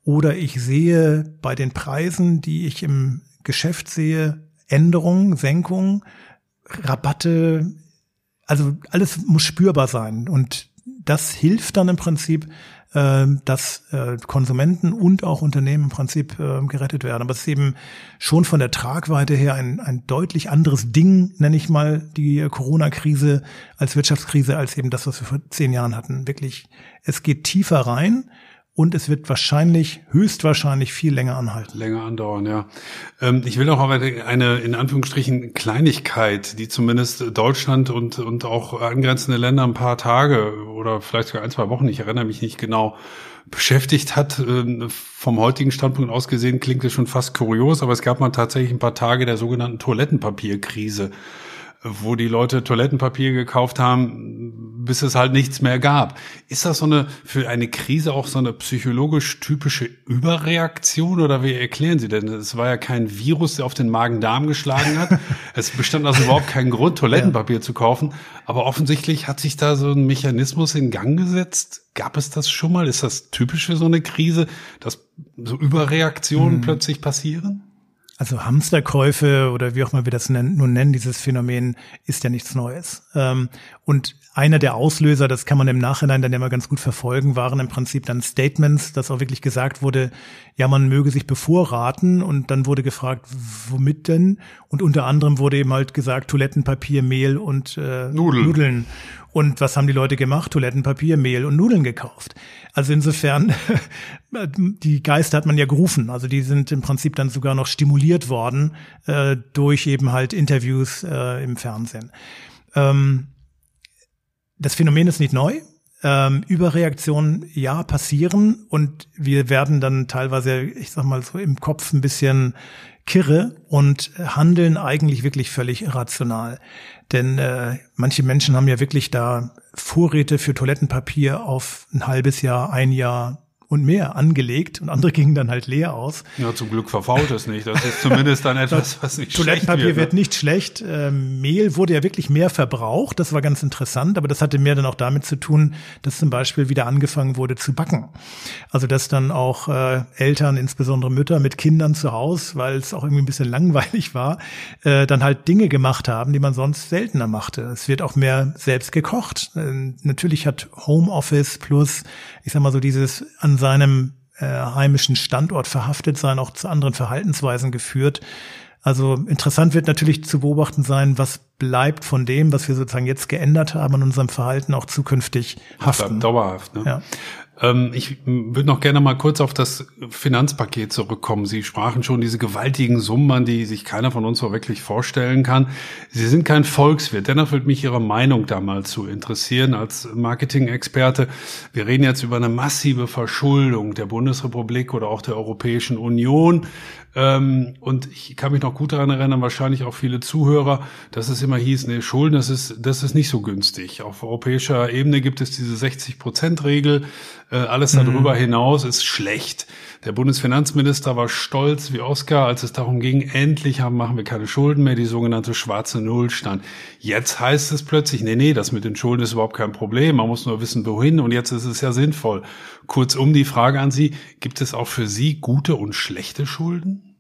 oder ich sehe bei den Preisen, die ich im Geschäft sehe, Änderungen, Senkungen, Rabatte, also alles muss spürbar sein und das hilft dann im Prinzip, ähm, dass äh, Konsumenten und auch Unternehmen im Prinzip äh, gerettet werden. Aber es ist eben schon von der Tragweite her ein, ein deutlich anderes Ding, nenne ich mal, die Corona-Krise als Wirtschaftskrise, als eben das, was wir vor zehn Jahren hatten. Wirklich, es geht tiefer rein und es wird wahrscheinlich, höchstwahrscheinlich viel länger anhalten. Länger andauern, ja. Ähm, ich will auch aber eine, in Anführungsstrichen, Kleinigkeit, die zumindest Deutschland und, und auch angrenzende Länder ein paar Tage oder vielleicht sogar ein, zwei Wochen, ich erinnere mich nicht genau, beschäftigt hat. Ähm, vom heutigen Standpunkt aus gesehen klingt es schon fast kurios, aber es gab mal tatsächlich ein paar Tage der sogenannten Toilettenpapierkrise wo die Leute Toilettenpapier gekauft haben, bis es halt nichts mehr gab. Ist das so eine, für eine Krise auch so eine psychologisch typische Überreaktion oder wie erklären Sie denn? Es war ja kein Virus, der auf den Magen-Darm geschlagen hat. es bestand also überhaupt kein Grund, Toilettenpapier ja. zu kaufen. Aber offensichtlich hat sich da so ein Mechanismus in Gang gesetzt. Gab es das schon mal? Ist das typisch für so eine Krise, dass so Überreaktionen hm. plötzlich passieren? Also Hamsterkäufe oder wie auch mal wir das nun nennen, dieses Phänomen ist ja nichts Neues. Und einer der Auslöser, das kann man im Nachhinein dann ja mal ganz gut verfolgen, waren im Prinzip dann Statements, dass auch wirklich gesagt wurde, ja, man möge sich bevorraten und dann wurde gefragt, womit denn? Und unter anderem wurde eben halt gesagt, Toilettenpapier, Mehl und äh, Nudeln. Nudeln. Und was haben die Leute gemacht? Toilettenpapier, Mehl und Nudeln gekauft. Also insofern, die Geister hat man ja gerufen. Also die sind im Prinzip dann sogar noch stimuliert worden äh, durch eben halt Interviews äh, im Fernsehen. Ähm, das Phänomen ist nicht neu. Ähm, Überreaktionen, ja, passieren und wir werden dann teilweise, ich sag mal so im Kopf ein bisschen kirre und handeln eigentlich wirklich völlig irrational. Denn äh, manche Menschen haben ja wirklich da Vorräte für Toilettenpapier auf ein halbes Jahr, ein Jahr, und mehr angelegt und andere gingen dann halt leer aus. Ja, zum Glück verfault es nicht. Das ist zumindest dann etwas, was nicht Toilettenpapier schlecht wird. wird nicht schlecht. Ähm, Mehl wurde ja wirklich mehr verbraucht. Das war ganz interessant, aber das hatte mehr dann auch damit zu tun, dass zum Beispiel wieder angefangen wurde zu backen. Also dass dann auch äh, Eltern, insbesondere Mütter mit Kindern zu Hause, weil es auch irgendwie ein bisschen langweilig war, äh, dann halt Dinge gemacht haben, die man sonst seltener machte. Es wird auch mehr selbst gekocht. Äh, natürlich hat Homeoffice plus, ich sag mal so dieses an seinem äh, heimischen Standort verhaftet sein, auch zu anderen Verhaltensweisen geführt. Also interessant wird natürlich zu beobachten sein, was bleibt von dem, was wir sozusagen jetzt geändert haben an unserem Verhalten auch zukünftig haften. Dauerhaft. Ne? Ja. Ähm, ich würde noch gerne mal kurz auf das Finanzpaket zurückkommen. Sie sprachen schon diese gewaltigen Summen die sich keiner von uns so wirklich vorstellen kann. Sie sind kein Volkswirt. Dennoch würde mich Ihre Meinung da mal zu interessieren als Marketing-Experte. Wir reden jetzt über eine massive Verschuldung der Bundesrepublik oder auch der Europäischen Union. Ähm, und ich kann mich noch gut daran erinnern, wahrscheinlich auch viele Zuhörer, dass es immer hieß, nee, Schulden, das ist, das ist nicht so günstig. Auf europäischer Ebene gibt es diese 60-Prozent-Regel. Äh, alles darüber hinaus ist schlecht. Der Bundesfinanzminister war stolz wie Oscar, als es darum ging, endlich haben, machen wir keine Schulden mehr, die sogenannte schwarze Null stand. Jetzt heißt es plötzlich, nee, nee, das mit den Schulden ist überhaupt kein Problem. Man muss nur wissen, wohin. Und jetzt ist es ja sinnvoll. Kurzum die Frage an Sie, gibt es auch für Sie gute und schlechte Schulden?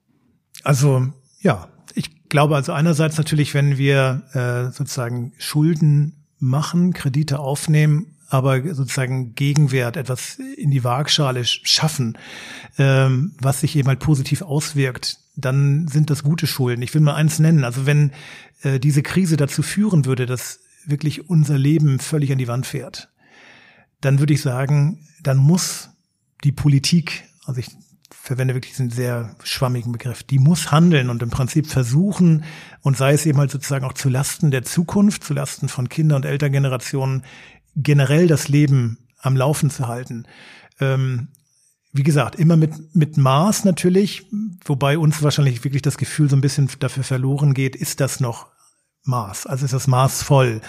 Also ja, ich glaube also einerseits natürlich, wenn wir äh, sozusagen Schulden machen, Kredite aufnehmen, aber sozusagen Gegenwert, etwas in die Waagschale schaffen, ähm, was sich eben halt positiv auswirkt, dann sind das gute Schulden. Ich will mal eins nennen. Also wenn äh, diese Krise dazu führen würde, dass wirklich unser Leben völlig an die Wand fährt, dann würde ich sagen, dann muss die Politik, also ich verwende wirklich einen sehr schwammigen Begriff, die muss handeln und im Prinzip versuchen, und sei es eben halt sozusagen auch zu Lasten der Zukunft, zu Lasten von Kinder- und Elterngenerationen, generell das Leben am Laufen zu halten. Ähm, wie gesagt, immer mit, mit Maß natürlich, wobei uns wahrscheinlich wirklich das Gefühl so ein bisschen dafür verloren geht, ist das noch Maß? Also ist das Maß voll?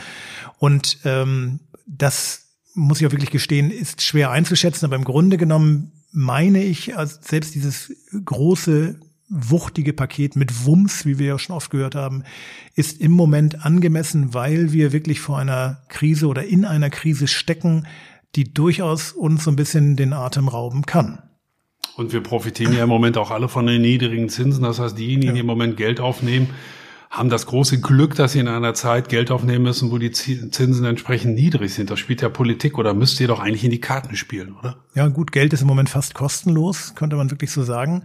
Und ähm, das muss ich auch wirklich gestehen, ist schwer einzuschätzen, aber im Grunde genommen meine ich, also selbst dieses große wuchtige Paket mit Wumms, wie wir ja schon oft gehört haben, ist im Moment angemessen, weil wir wirklich vor einer Krise oder in einer Krise stecken, die durchaus uns so ein bisschen den Atem rauben kann. Und wir profitieren ja im Moment auch alle von den niedrigen Zinsen. Das heißt, diejenigen, die im Moment Geld aufnehmen, haben das große Glück, dass sie in einer Zeit Geld aufnehmen müssen, wo die Zinsen entsprechend niedrig sind. Das spielt ja Politik oder müsst ihr doch eigentlich in die Karten spielen, oder? Ja, gut, Geld ist im Moment fast kostenlos, könnte man wirklich so sagen.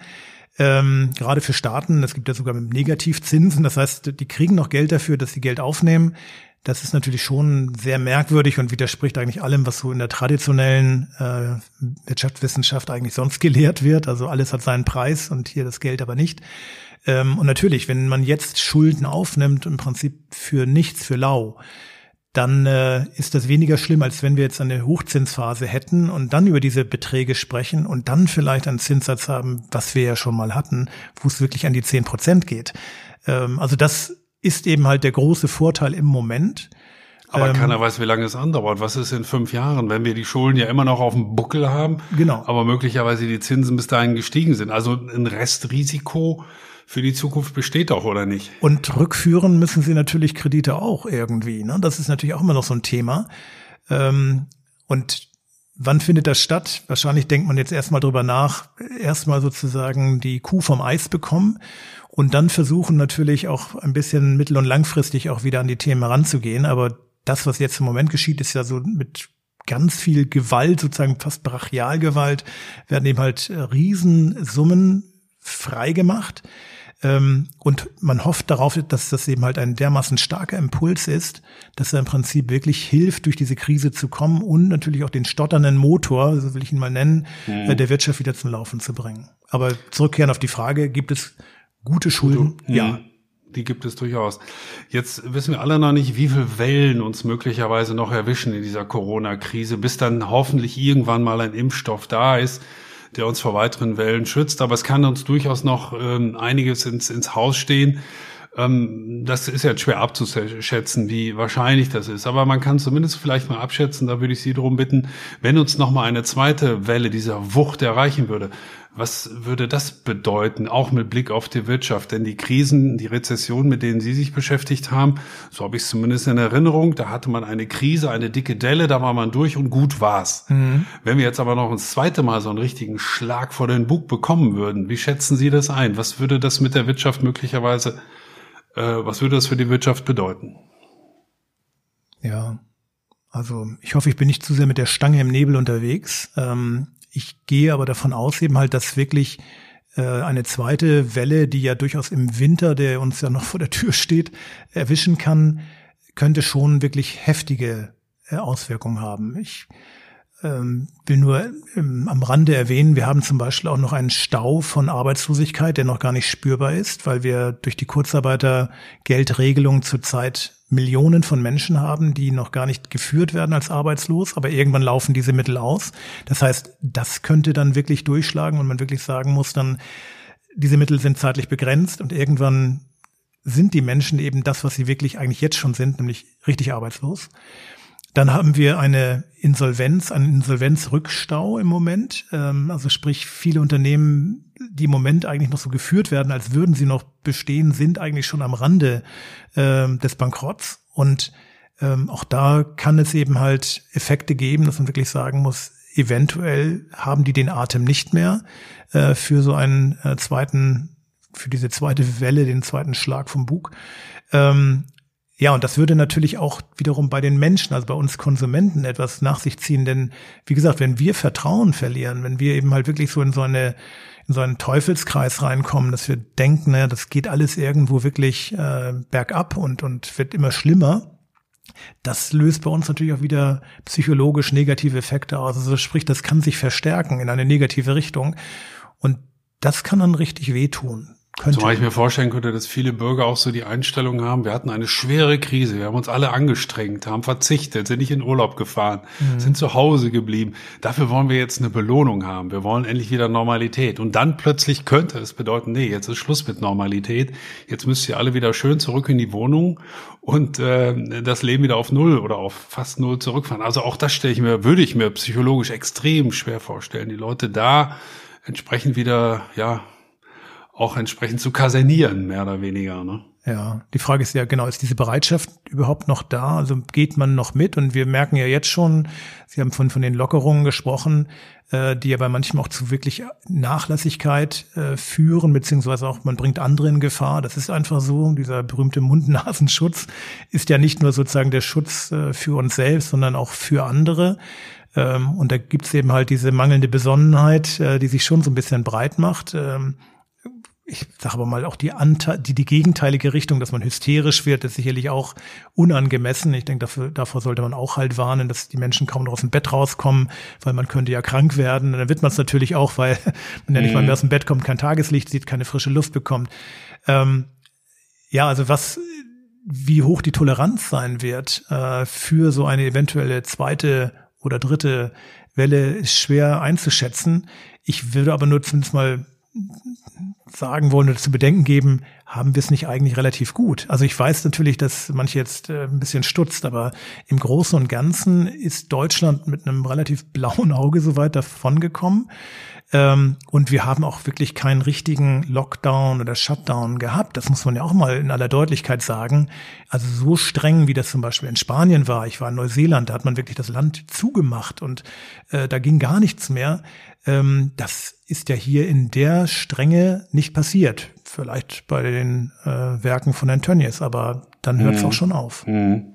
Ähm, gerade für Staaten, es gibt ja sogar Negativzinsen, das heißt, die kriegen noch Geld dafür, dass sie Geld aufnehmen. Das ist natürlich schon sehr merkwürdig und widerspricht eigentlich allem, was so in der traditionellen äh, Wirtschaftswissenschaft eigentlich sonst gelehrt wird. Also alles hat seinen Preis und hier das Geld aber nicht. Ähm, und natürlich, wenn man jetzt Schulden aufnimmt, im Prinzip für nichts, für lau, dann äh, ist das weniger schlimm, als wenn wir jetzt eine Hochzinsphase hätten und dann über diese Beträge sprechen und dann vielleicht einen Zinssatz haben, was wir ja schon mal hatten, wo es wirklich an die zehn Prozent geht. Ähm, also das ist eben halt der große Vorteil im Moment. Aber Ähm, keiner weiß, wie lange es andauert. Was ist in fünf Jahren, wenn wir die Schulden ja immer noch auf dem Buckel haben, Genau. aber möglicherweise die Zinsen bis dahin gestiegen sind? Also ein Restrisiko für die Zukunft besteht doch, oder nicht? Und rückführen müssen sie natürlich Kredite auch irgendwie. Ne? Das ist natürlich auch immer noch so ein Thema. Ähm, und wann findet das statt? Wahrscheinlich denkt man jetzt erstmal drüber nach, erstmal sozusagen die Kuh vom Eis bekommen und dann versuchen natürlich auch ein bisschen mittel- und langfristig auch wieder an die Themen ranzugehen. Aber das, was jetzt im Moment geschieht, ist ja so mit ganz viel Gewalt, sozusagen fast Brachialgewalt, werden eben halt äh, Riesensummen freigemacht. Ähm, und man hofft darauf, dass das eben halt ein dermaßen starker Impuls ist, dass er im Prinzip wirklich hilft, durch diese Krise zu kommen und natürlich auch den stotternden Motor, so will ich ihn mal nennen, äh, der Wirtschaft wieder zum Laufen zu bringen. Aber zurückkehren auf die Frage, gibt es gute Schulden? Ja. Die gibt es durchaus. Jetzt wissen wir alle noch nicht, wie viele Wellen uns möglicherweise noch erwischen in dieser Corona-Krise, bis dann hoffentlich irgendwann mal ein Impfstoff da ist, der uns vor weiteren Wellen schützt. Aber es kann uns durchaus noch ähm, einiges ins, ins Haus stehen. Ähm, das ist jetzt schwer abzuschätzen, wie wahrscheinlich das ist. Aber man kann zumindest vielleicht mal abschätzen, da würde ich Sie darum bitten, wenn uns nochmal eine zweite Welle dieser Wucht erreichen würde, was würde das bedeuten, auch mit Blick auf die Wirtschaft? Denn die Krisen, die Rezession, mit denen Sie sich beschäftigt haben, so habe ich es zumindest in Erinnerung, da hatte man eine Krise, eine dicke Delle, da war man durch und gut war's. Mhm. Wenn wir jetzt aber noch ein zweite Mal so einen richtigen Schlag vor den Bug bekommen würden, wie schätzen Sie das ein? Was würde das mit der Wirtschaft möglicherweise, äh, was würde das für die Wirtschaft bedeuten? Ja, also ich hoffe, ich bin nicht zu sehr mit der Stange im Nebel unterwegs. Ähm, ich gehe aber davon aus eben halt, dass wirklich äh, eine zweite Welle, die ja durchaus im Winter, der uns ja noch vor der Tür steht, erwischen kann, könnte schon wirklich heftige äh, Auswirkungen haben. Ich ähm, will nur ähm, am Rande erwähnen, wir haben zum Beispiel auch noch einen Stau von Arbeitslosigkeit, der noch gar nicht spürbar ist, weil wir durch die Kurzarbeitergeldregelung zurzeit Millionen von Menschen haben, die noch gar nicht geführt werden als arbeitslos, aber irgendwann laufen diese Mittel aus. Das heißt, das könnte dann wirklich durchschlagen und man wirklich sagen muss dann, diese Mittel sind zeitlich begrenzt und irgendwann sind die Menschen eben das, was sie wirklich eigentlich jetzt schon sind, nämlich richtig arbeitslos. Dann haben wir eine Insolvenz, einen Insolvenzrückstau im Moment. Ähm, also sprich, viele Unternehmen, die im Moment eigentlich noch so geführt werden, als würden sie noch bestehen, sind eigentlich schon am Rande ähm, des Bankrotts. Und ähm, auch da kann es eben halt Effekte geben, dass man wirklich sagen muss, eventuell haben die den Atem nicht mehr äh, für so einen äh, zweiten, für diese zweite Welle, den zweiten Schlag vom Bug. Ja, und das würde natürlich auch wiederum bei den Menschen, also bei uns Konsumenten etwas nach sich ziehen, denn wie gesagt, wenn wir Vertrauen verlieren, wenn wir eben halt wirklich so in so eine in so einen Teufelskreis reinkommen, dass wir denken, naja, das geht alles irgendwo wirklich äh, bergab und und wird immer schlimmer, das löst bei uns natürlich auch wieder psychologisch negative Effekte aus. Also sprich, das kann sich verstärken in eine negative Richtung und das kann dann richtig wehtun. Könnte. Zumal ich mir vorstellen könnte, dass viele Bürger auch so die Einstellung haben, wir hatten eine schwere Krise, wir haben uns alle angestrengt, haben verzichtet, sind nicht in Urlaub gefahren, mhm. sind zu Hause geblieben. Dafür wollen wir jetzt eine Belohnung haben. Wir wollen endlich wieder Normalität. Und dann plötzlich könnte es bedeuten, nee, jetzt ist Schluss mit Normalität. Jetzt müsst ihr alle wieder schön zurück in die Wohnung und äh, das Leben wieder auf Null oder auf fast Null zurückfahren. Also auch das stelle ich mir, würde ich mir psychologisch extrem schwer vorstellen. Die Leute da entsprechend wieder, ja, auch entsprechend zu kasernieren, mehr oder weniger. Ne? Ja, die Frage ist ja genau, ist diese Bereitschaft überhaupt noch da? Also geht man noch mit? Und wir merken ja jetzt schon, Sie haben von, von den Lockerungen gesprochen, äh, die ja bei manchem auch zu wirklich Nachlässigkeit äh, führen, beziehungsweise auch man bringt andere in Gefahr. Das ist einfach so. Dieser berühmte Mund-Nasenschutz ist ja nicht nur sozusagen der Schutz äh, für uns selbst, sondern auch für andere. Ähm, und da gibt's eben halt diese mangelnde Besonnenheit, äh, die sich schon so ein bisschen breit macht. Ähm, ich sage aber mal auch die, Ante die, die gegenteilige Richtung, dass man hysterisch wird, ist sicherlich auch unangemessen. Ich denke, dafür, davor sollte man auch halt warnen, dass die Menschen kaum noch aus dem Bett rauskommen, weil man könnte ja krank werden. Und dann wird man es natürlich auch, weil man ja nicht mal mehr mhm. aus dem Bett kommt, kein Tageslicht sieht, keine frische Luft bekommt. Ähm, ja, also was, wie hoch die Toleranz sein wird äh, für so eine eventuelle zweite oder dritte Welle, ist schwer einzuschätzen. Ich würde aber nur zumindest mal sagen wollen oder zu bedenken geben, haben wir es nicht eigentlich relativ gut? Also ich weiß natürlich, dass manche jetzt äh, ein bisschen stutzt, aber im Großen und Ganzen ist Deutschland mit einem relativ blauen Auge so weit davongekommen. Ähm, und wir haben auch wirklich keinen richtigen Lockdown oder Shutdown gehabt. Das muss man ja auch mal in aller Deutlichkeit sagen. Also so streng, wie das zum Beispiel in Spanien war. Ich war in Neuseeland, da hat man wirklich das Land zugemacht und äh, da ging gar nichts mehr. Ähm, das ist ja hier in der Strenge nicht passiert. Vielleicht bei den äh, Werken von Antonius, aber dann hört es mhm. auch schon auf. Mhm.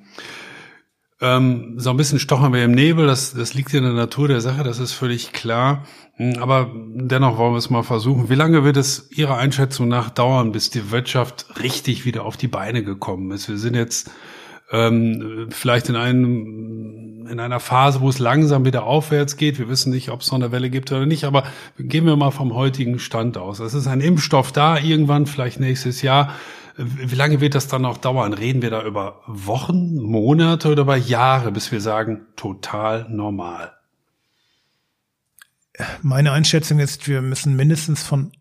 Ähm, so ein bisschen stochern wir im Nebel, das, das liegt in der Natur der Sache, das ist völlig klar. Hm, aber dennoch wollen wir es mal versuchen. Wie lange wird es Ihrer Einschätzung nach dauern, bis die Wirtschaft richtig wieder auf die Beine gekommen ist? Wir sind jetzt ähm, vielleicht in einem in einer Phase, wo es langsam wieder aufwärts geht. Wir wissen nicht, ob es noch eine Welle gibt oder nicht, aber gehen wir mal vom heutigen Stand aus. Es ist ein Impfstoff da, irgendwann, vielleicht nächstes Jahr. Wie lange wird das dann noch dauern? Reden wir da über Wochen, Monate oder über Jahre, bis wir sagen, total normal? Meine Einschätzung ist, wir müssen mindestens von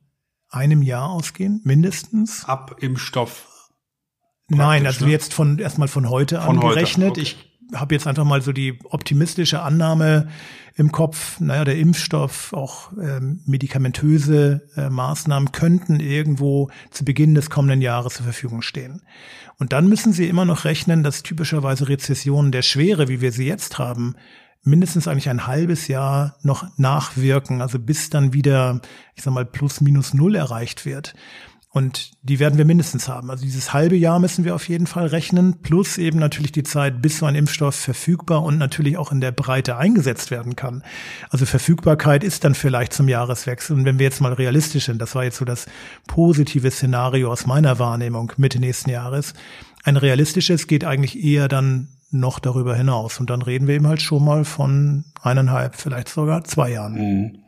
einem Jahr ausgehen, mindestens. Ab Impfstoff Nein, also ne? jetzt von erstmal von heute von angerechnet. Heute. Okay. Ich habe jetzt einfach mal so die optimistische Annahme im Kopf, naja, der Impfstoff, auch äh, medikamentöse äh, Maßnahmen könnten irgendwo zu Beginn des kommenden Jahres zur Verfügung stehen. Und dann müssen Sie immer noch rechnen, dass typischerweise Rezessionen der Schwere, wie wir sie jetzt haben, mindestens eigentlich ein halbes Jahr noch nachwirken, also bis dann wieder, ich sag mal, plus minus null erreicht wird. Und die werden wir mindestens haben. Also dieses halbe Jahr müssen wir auf jeden Fall rechnen, plus eben natürlich die Zeit, bis so ein Impfstoff verfügbar und natürlich auch in der Breite eingesetzt werden kann. Also Verfügbarkeit ist dann vielleicht zum Jahreswechsel. Und wenn wir jetzt mal realistisch sind, das war jetzt so das positive Szenario aus meiner Wahrnehmung Mitte nächsten Jahres. Ein realistisches geht eigentlich eher dann noch darüber hinaus. Und dann reden wir eben halt schon mal von eineinhalb, vielleicht sogar zwei Jahren. Mhm.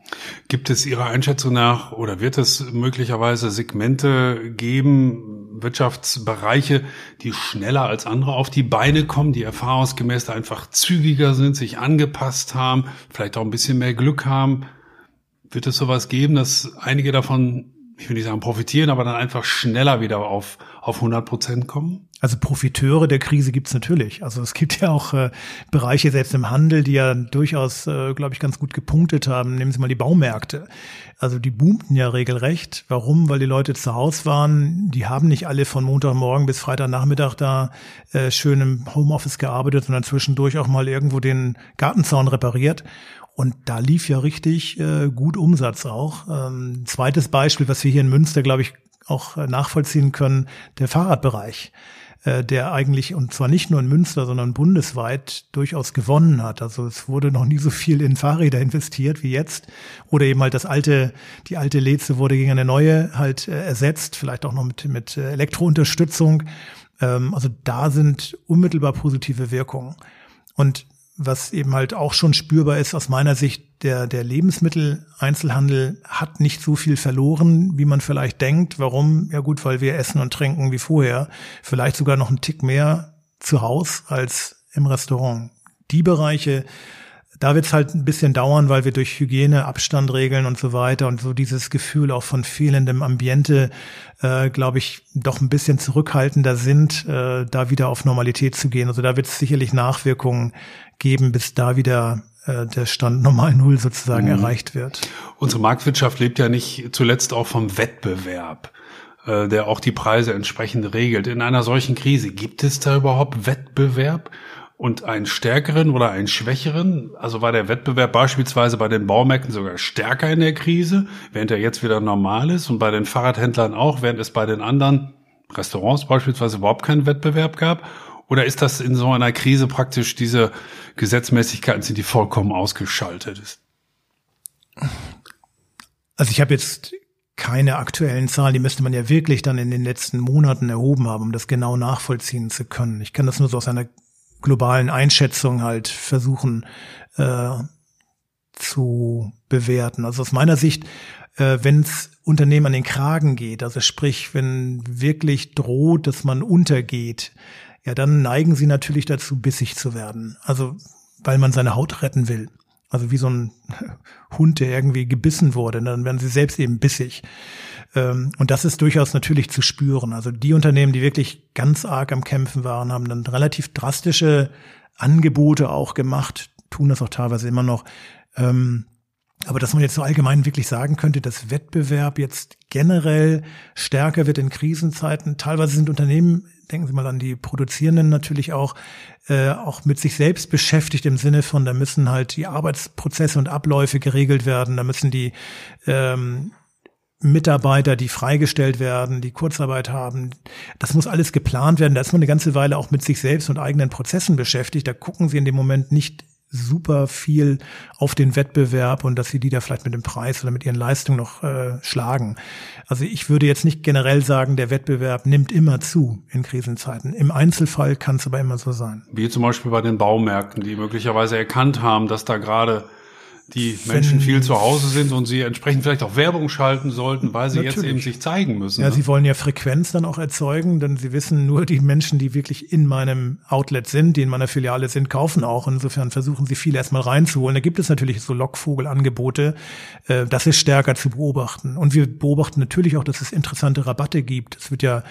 Gibt es Ihrer Einschätzung nach oder wird es möglicherweise Segmente geben, Wirtschaftsbereiche, die schneller als andere auf die Beine kommen, die erfahrungsgemäß einfach zügiger sind, sich angepasst haben, vielleicht auch ein bisschen mehr Glück haben? Wird es sowas geben, dass einige davon ich will nicht sagen profitieren, aber dann einfach schneller wieder auf, auf 100 Prozent kommen? Also Profiteure der Krise gibt's natürlich. Also es gibt ja auch äh, Bereiche, selbst im Handel, die ja durchaus, äh, glaube ich, ganz gut gepunktet haben. Nehmen Sie mal die Baumärkte. Also die boomten ja regelrecht. Warum? Weil die Leute zu Hause waren. Die haben nicht alle von Montagmorgen bis Freitagnachmittag da äh, schön im Homeoffice gearbeitet, sondern zwischendurch auch mal irgendwo den Gartenzaun repariert. Und da lief ja richtig äh, gut Umsatz auch. Ähm, zweites Beispiel, was wir hier in Münster, glaube ich, auch äh, nachvollziehen können, der Fahrradbereich, äh, der eigentlich, und zwar nicht nur in Münster, sondern bundesweit durchaus gewonnen hat. Also es wurde noch nie so viel in Fahrräder investiert wie jetzt. Oder eben halt das alte, die alte Leze wurde gegen eine neue halt äh, ersetzt, vielleicht auch noch mit, mit äh, Elektrounterstützung. Ähm, also da sind unmittelbar positive Wirkungen. Und was eben halt auch schon spürbar ist aus meiner Sicht, der, der Lebensmitteleinzelhandel hat nicht so viel verloren, wie man vielleicht denkt. Warum? Ja gut, weil wir essen und trinken wie vorher. Vielleicht sogar noch einen Tick mehr zu Hause als im Restaurant. Die Bereiche, da wird es halt ein bisschen dauern, weil wir durch Hygiene, Abstandregeln und so weiter und so dieses Gefühl auch von fehlendem Ambiente, äh, glaube ich, doch ein bisschen zurückhaltender sind, äh, da wieder auf Normalität zu gehen. Also da wird es sicherlich Nachwirkungen geben, bis da wieder äh, der Stand normal Null sozusagen mhm. erreicht wird. Unsere Marktwirtschaft lebt ja nicht zuletzt auch vom Wettbewerb äh, der auch die Preise entsprechend regelt. In einer solchen Krise gibt es da überhaupt Wettbewerb? Und einen stärkeren oder einen schwächeren? Also war der Wettbewerb beispielsweise bei den Baumärkten sogar stärker in der Krise, während er jetzt wieder normal ist und bei den Fahrradhändlern auch, während es bei den anderen Restaurants beispielsweise überhaupt keinen Wettbewerb gab? Oder ist das in so einer Krise praktisch diese Gesetzmäßigkeiten sind die vollkommen ausgeschaltet? Also ich habe jetzt keine aktuellen Zahlen, die müsste man ja wirklich dann in den letzten Monaten erhoben haben, um das genau nachvollziehen zu können. Ich kann das nur so aus einer globalen Einschätzung halt versuchen äh, zu bewerten. Also aus meiner Sicht, äh, wenn es Unternehmen an den Kragen geht, also sprich, wenn wirklich droht, dass man untergeht, ja, dann neigen sie natürlich dazu, bissig zu werden. Also weil man seine Haut retten will. Also wie so ein Hund, der irgendwie gebissen wurde, dann werden sie selbst eben bissig. Ähm, und das ist durchaus natürlich zu spüren. Also die Unternehmen, die wirklich ganz arg am Kämpfen waren, haben dann relativ drastische Angebote auch gemacht, tun das auch teilweise immer noch. Ähm, aber dass man jetzt so allgemein wirklich sagen könnte, dass Wettbewerb jetzt generell stärker wird in Krisenzeiten. Teilweise sind Unternehmen, denken Sie mal an die Produzierenden natürlich auch, äh, auch mit sich selbst beschäftigt im Sinne von, da müssen halt die Arbeitsprozesse und Abläufe geregelt werden, da müssen die ähm, Mitarbeiter, die freigestellt werden, die Kurzarbeit haben. Das muss alles geplant werden. Da ist man eine ganze Weile auch mit sich selbst und eigenen Prozessen beschäftigt. Da gucken sie in dem Moment nicht super viel auf den Wettbewerb und dass sie die da vielleicht mit dem Preis oder mit ihren Leistungen noch äh, schlagen. Also ich würde jetzt nicht generell sagen, der Wettbewerb nimmt immer zu in Krisenzeiten. Im Einzelfall kann es aber immer so sein. Wie zum Beispiel bei den Baumärkten, die möglicherweise erkannt haben, dass da gerade die Menschen viel zu Hause sind und sie entsprechend vielleicht auch Werbung schalten sollten, weil sie Natürlich. jetzt eben sich zeigen müssen. Ja, ne? sie wollen ja Frequenz dann auch erzeugen, denn sie wissen, nur die Menschen, die wirklich in meinem Outlet sind, die in meiner Filiale sind, kaufen auch. Insofern versuchen sie viel erstmal reinzuholen. Da gibt es natürlich so Lockvogelangebote. Äh, das ist stärker zu beobachten. Und wir beobachten natürlich auch, dass es interessante Rabatte gibt. Es wird ja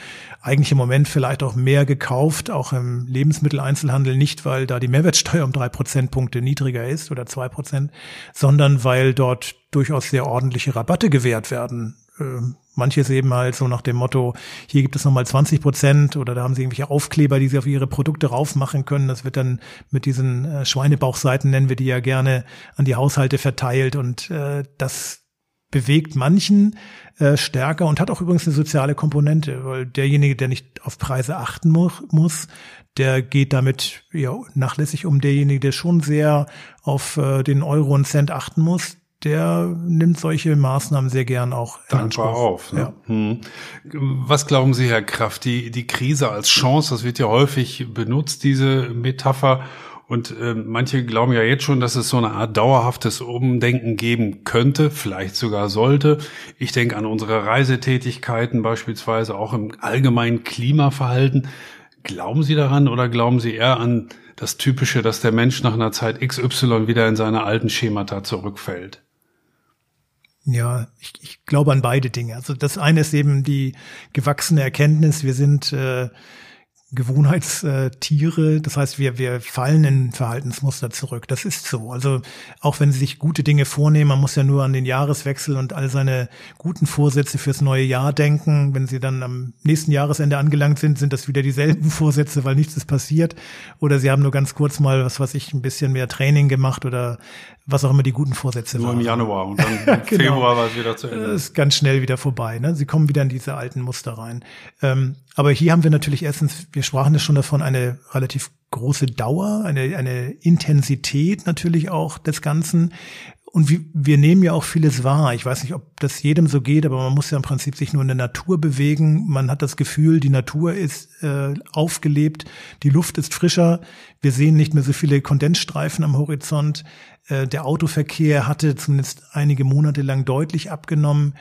eigentlich im Moment vielleicht auch mehr gekauft, auch im Lebensmitteleinzelhandel nicht, weil da die Mehrwertsteuer um drei Prozentpunkte niedriger ist oder zwei Prozent, sondern weil dort durchaus sehr ordentliche Rabatte gewährt werden. Ähm, manches eben halt so nach dem Motto, hier gibt es nochmal 20 Prozent oder da haben sie irgendwelche Aufkleber, die sie auf ihre Produkte raufmachen können. Das wird dann mit diesen äh, Schweinebauchseiten, nennen wir die ja gerne, an die Haushalte verteilt und äh, das bewegt manchen äh, stärker und hat auch übrigens eine soziale Komponente, weil derjenige, der nicht auf Preise achten mu muss, der geht damit ja nachlässig um. Derjenige, der schon sehr auf äh, den Euro und Cent achten muss, der nimmt solche Maßnahmen sehr gern auch Dankbar auf. Ne? Ja. Hm. Was glauben Sie, Herr Kraft, die, die Krise als Chance, das wird ja häufig benutzt, diese Metapher. Und äh, manche glauben ja jetzt schon, dass es so eine Art dauerhaftes Umdenken geben könnte, vielleicht sogar sollte. Ich denke an unsere Reisetätigkeiten, beispielsweise auch im allgemeinen Klimaverhalten. Glauben Sie daran oder glauben Sie eher an das Typische, dass der Mensch nach einer Zeit XY wieder in seine alten Schemata zurückfällt? Ja, ich, ich glaube an beide Dinge. Also das eine ist eben die gewachsene Erkenntnis, wir sind äh, Gewohnheitstiere. Das heißt, wir, wir fallen in Verhaltensmuster zurück. Das ist so. Also auch wenn Sie sich gute Dinge vornehmen, man muss ja nur an den Jahreswechsel und all seine guten Vorsätze fürs neue Jahr denken. Wenn Sie dann am nächsten Jahresende angelangt sind, sind das wieder dieselben Vorsätze, weil nichts ist passiert. Oder Sie haben nur ganz kurz mal, was weiß ich, ein bisschen mehr Training gemacht oder was auch immer die guten Vorsätze Nur waren. im Januar und dann im genau. Februar war es wieder zu Ende. Das ist ganz schnell wieder vorbei. Ne? Sie kommen wieder in diese alten Muster rein. Ähm, aber hier haben wir natürlich erstens, wir sprachen ja schon davon, eine relativ große Dauer, eine, eine Intensität natürlich auch des Ganzen. Und wir, wir nehmen ja auch vieles wahr. Ich weiß nicht, ob das jedem so geht, aber man muss ja im Prinzip sich nur in der Natur bewegen. Man hat das Gefühl, die Natur ist äh, aufgelebt, die Luft ist frischer. Wir sehen nicht mehr so viele Kondensstreifen am Horizont. Äh, der Autoverkehr hatte zumindest einige Monate lang deutlich abgenommen.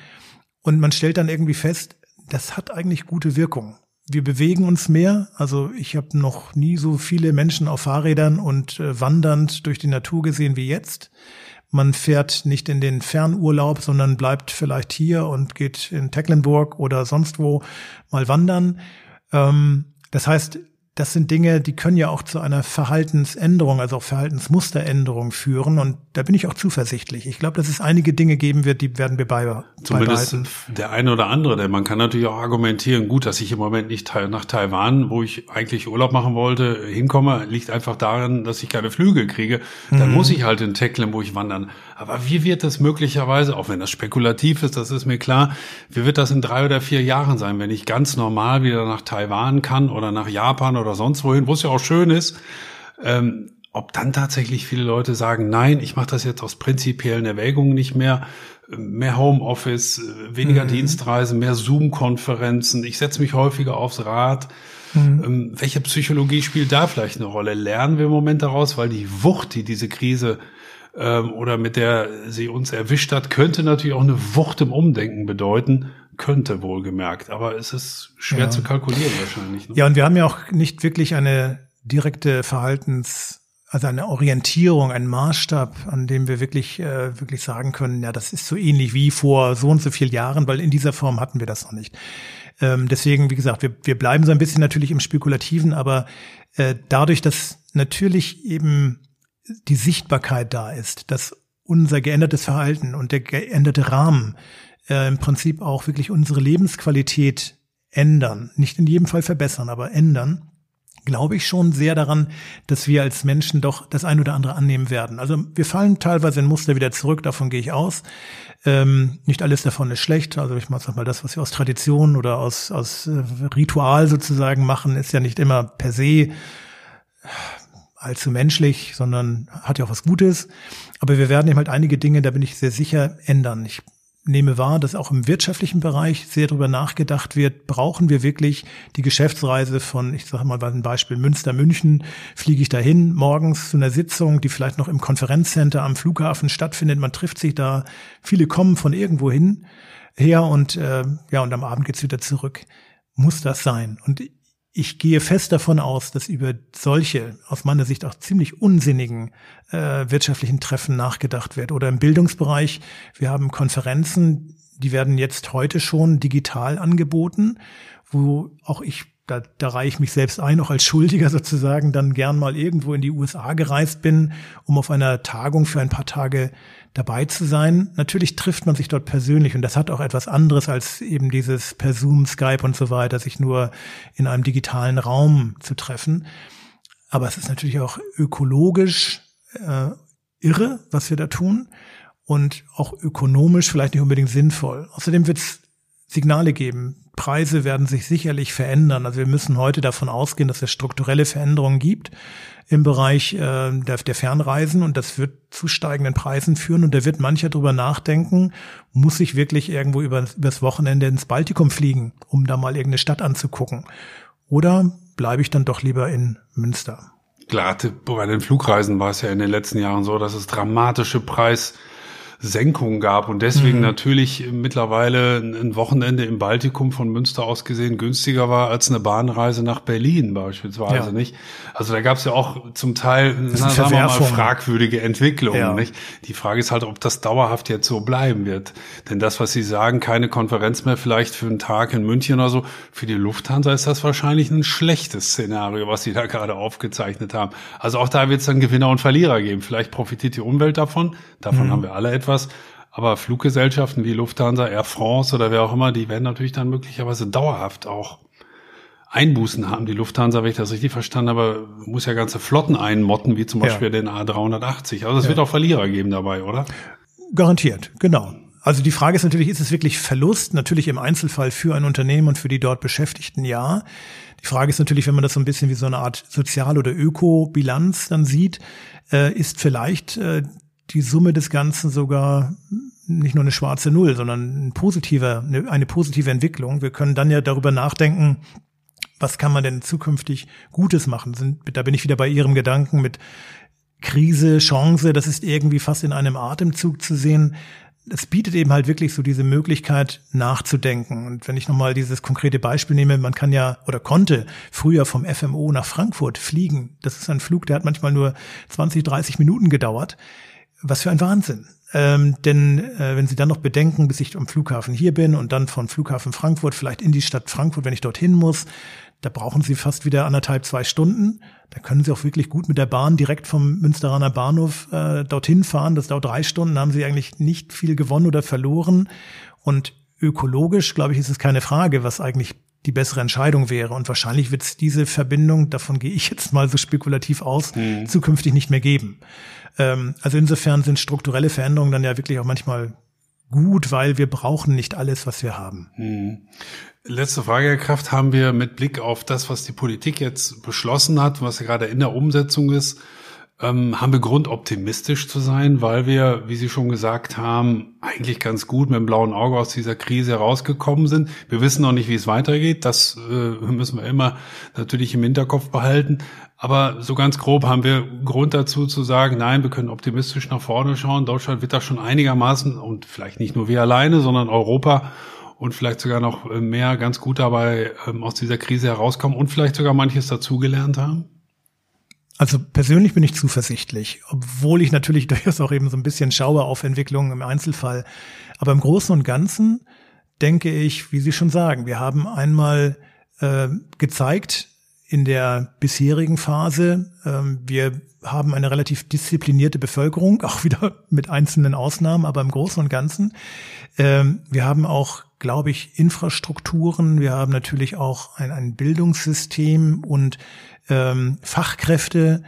Und man stellt dann irgendwie fest, das hat eigentlich gute Wirkung. Wir bewegen uns mehr. Also ich habe noch nie so viele Menschen auf Fahrrädern und äh, wandernd durch die Natur gesehen wie jetzt. Man fährt nicht in den Fernurlaub, sondern bleibt vielleicht hier und geht in Tecklenburg oder sonst wo mal wandern. Ähm, das heißt, das sind Dinge, die können ja auch zu einer Verhaltensänderung, also auch Verhaltensmusteränderung führen. Und da bin ich auch zuversichtlich. Ich glaube, dass es einige Dinge geben wird, die werden wir beibehalten. Zumindest der eine oder andere, denn man kann natürlich auch argumentieren, gut, dass ich im Moment nicht nach Taiwan, wo ich eigentlich Urlaub machen wollte, hinkomme, liegt einfach daran, dass ich keine Flüge kriege. Dann mhm. muss ich halt in Tecklenburg wandern. Aber wie wird das möglicherweise, auch wenn das spekulativ ist, das ist mir klar, wie wird das in drei oder vier Jahren sein, wenn ich ganz normal wieder nach Taiwan kann oder nach Japan oder sonst wohin, wo es ja auch schön ist, ähm, ob dann tatsächlich viele Leute sagen, nein, ich mache das jetzt aus prinzipiellen Erwägungen nicht mehr, mehr Homeoffice, weniger mhm. Dienstreisen, mehr Zoom-Konferenzen, ich setze mich häufiger aufs Rad. Mhm. Ähm, welche Psychologie spielt da vielleicht eine Rolle? Lernen wir im Moment daraus, weil die Wucht, die diese Krise ähm, oder mit der sie uns erwischt hat, könnte natürlich auch eine Wucht im Umdenken bedeuten könnte wohlgemerkt, aber es ist schwer ja. zu kalkulieren wahrscheinlich. Ne? Ja, und wir haben ja auch nicht wirklich eine direkte Verhaltens, also eine Orientierung, einen Maßstab, an dem wir wirklich, äh, wirklich sagen können, ja, das ist so ähnlich wie vor so und so vielen Jahren, weil in dieser Form hatten wir das noch nicht. Ähm, deswegen, wie gesagt, wir, wir bleiben so ein bisschen natürlich im Spekulativen, aber äh, dadurch, dass natürlich eben die Sichtbarkeit da ist, dass unser geändertes Verhalten und der geänderte Rahmen äh, im Prinzip auch wirklich unsere Lebensqualität ändern. Nicht in jedem Fall verbessern, aber ändern glaube ich schon sehr daran, dass wir als Menschen doch das ein oder andere annehmen werden. Also wir fallen teilweise in Muster wieder zurück, davon gehe ich aus. Ähm, nicht alles davon ist schlecht. Also ich sag mal, das, was wir aus Tradition oder aus, aus äh, Ritual sozusagen machen, ist ja nicht immer per se allzu menschlich, sondern hat ja auch was Gutes. Aber wir werden eben halt einige Dinge, da bin ich sehr sicher, ändern. Ich nehme wahr, dass auch im wirtschaftlichen Bereich sehr darüber nachgedacht wird, brauchen wir wirklich die Geschäftsreise von, ich sage mal ein Beispiel, Münster, München, fliege ich dahin morgens zu einer Sitzung, die vielleicht noch im Konferenzcenter am Flughafen stattfindet, man trifft sich da, viele kommen von irgendwo hin her und äh, ja, und am Abend geht's wieder zurück. Muss das sein? Und ich gehe fest davon aus, dass über solche, aus meiner Sicht auch ziemlich unsinnigen äh, wirtschaftlichen Treffen nachgedacht wird. Oder im Bildungsbereich, wir haben Konferenzen, die werden jetzt heute schon digital angeboten, wo auch ich da, da reihe ich mich selbst ein, auch als Schuldiger sozusagen, dann gern mal irgendwo in die USA gereist bin, um auf einer Tagung für ein paar Tage dabei zu sein. Natürlich trifft man sich dort persönlich und das hat auch etwas anderes als eben dieses per Zoom, Skype und so weiter, sich nur in einem digitalen Raum zu treffen. Aber es ist natürlich auch ökologisch äh, irre, was wir da tun und auch ökonomisch vielleicht nicht unbedingt sinnvoll. Außerdem wird es Signale geben. Preise werden sich sicherlich verändern. Also wir müssen heute davon ausgehen, dass es strukturelle Veränderungen gibt im Bereich äh, der, der Fernreisen und das wird zu steigenden Preisen führen und da wird mancher drüber nachdenken, muss ich wirklich irgendwo über, übers Wochenende ins Baltikum fliegen, um da mal irgendeine Stadt anzugucken. Oder bleibe ich dann doch lieber in Münster? Klar, bei den Flugreisen war es ja in den letzten Jahren so, dass es dramatische Preis Senkungen gab und deswegen mhm. natürlich mittlerweile ein Wochenende im Baltikum von Münster aus gesehen günstiger war als eine Bahnreise nach Berlin beispielsweise, ja. nicht? Also da gab es ja auch zum Teil, na, sagen wir mal, fragwürdige Entwicklungen, ja. nicht? Die Frage ist halt, ob das dauerhaft jetzt so bleiben wird. Denn das, was Sie sagen, keine Konferenz mehr vielleicht für einen Tag in München oder so, für die Lufthansa ist das wahrscheinlich ein schlechtes Szenario, was Sie da gerade aufgezeichnet haben. Also auch da wird es dann Gewinner und Verlierer geben. Vielleicht profitiert die Umwelt davon, davon mhm. haben wir alle etwas etwas. Aber Fluggesellschaften wie Lufthansa, Air France oder wer auch immer, die werden natürlich dann möglicherweise dauerhaft auch Einbußen haben. Die Lufthansa, wenn ich das richtig verstanden habe, muss ja ganze Flotten einmotten, wie zum Beispiel ja. den A380. Also es ja. wird auch Verlierer geben dabei, oder? Garantiert, genau. Also die Frage ist natürlich, ist es wirklich Verlust? Natürlich im Einzelfall für ein Unternehmen und für die dort Beschäftigten ja. Die Frage ist natürlich, wenn man das so ein bisschen wie so eine Art Sozial- oder Öko-Bilanz dann sieht, äh, ist vielleicht äh, die Summe des Ganzen sogar nicht nur eine schwarze Null, sondern ein positiver, eine, eine positive Entwicklung. Wir können dann ja darüber nachdenken, was kann man denn zukünftig Gutes machen? Da bin ich wieder bei Ihrem Gedanken mit Krise, Chance, das ist irgendwie fast in einem Atemzug zu sehen. Es bietet eben halt wirklich so diese Möglichkeit nachzudenken. Und wenn ich nochmal dieses konkrete Beispiel nehme, man kann ja oder konnte früher vom FMO nach Frankfurt fliegen. Das ist ein Flug, der hat manchmal nur 20, 30 Minuten gedauert. Was für ein Wahnsinn. Ähm, denn äh, wenn Sie dann noch bedenken, bis ich am Flughafen hier bin und dann von Flughafen Frankfurt vielleicht in die Stadt Frankfurt, wenn ich dorthin muss, da brauchen Sie fast wieder anderthalb, zwei Stunden. Da können Sie auch wirklich gut mit der Bahn direkt vom Münsteraner Bahnhof äh, dorthin fahren. Das dauert drei Stunden, haben Sie eigentlich nicht viel gewonnen oder verloren. Und ökologisch, glaube ich, ist es keine Frage, was eigentlich die bessere Entscheidung wäre. Und wahrscheinlich wird es diese Verbindung, davon gehe ich jetzt mal so spekulativ aus, mhm. zukünftig nicht mehr geben. Ähm, also insofern sind strukturelle Veränderungen dann ja wirklich auch manchmal gut, weil wir brauchen nicht alles, was wir haben. Hm. Letzte Frage, Herr Kraft, haben wir mit Blick auf das, was die Politik jetzt beschlossen hat, was ja gerade in der Umsetzung ist, ähm, haben wir Grund, optimistisch zu sein, weil wir, wie Sie schon gesagt haben, eigentlich ganz gut mit dem blauen Auge aus dieser Krise herausgekommen sind. Wir wissen noch nicht, wie es weitergeht. Das äh, müssen wir immer natürlich im Hinterkopf behalten. Aber so ganz grob haben wir Grund dazu zu sagen, nein, wir können optimistisch nach vorne schauen. Deutschland wird da schon einigermaßen und vielleicht nicht nur wir alleine, sondern Europa und vielleicht sogar noch mehr ganz gut dabei ähm, aus dieser Krise herauskommen und vielleicht sogar manches dazugelernt haben. Also persönlich bin ich zuversichtlich, obwohl ich natürlich durchaus auch eben so ein bisschen schaue auf Entwicklungen im Einzelfall. Aber im Großen und Ganzen denke ich, wie Sie schon sagen, wir haben einmal äh, gezeigt in der bisherigen Phase, äh, wir haben eine relativ disziplinierte Bevölkerung, auch wieder mit einzelnen Ausnahmen, aber im Großen und Ganzen. Äh, wir haben auch glaube ich, Infrastrukturen. Wir haben natürlich auch ein, ein Bildungssystem und ähm, Fachkräfte.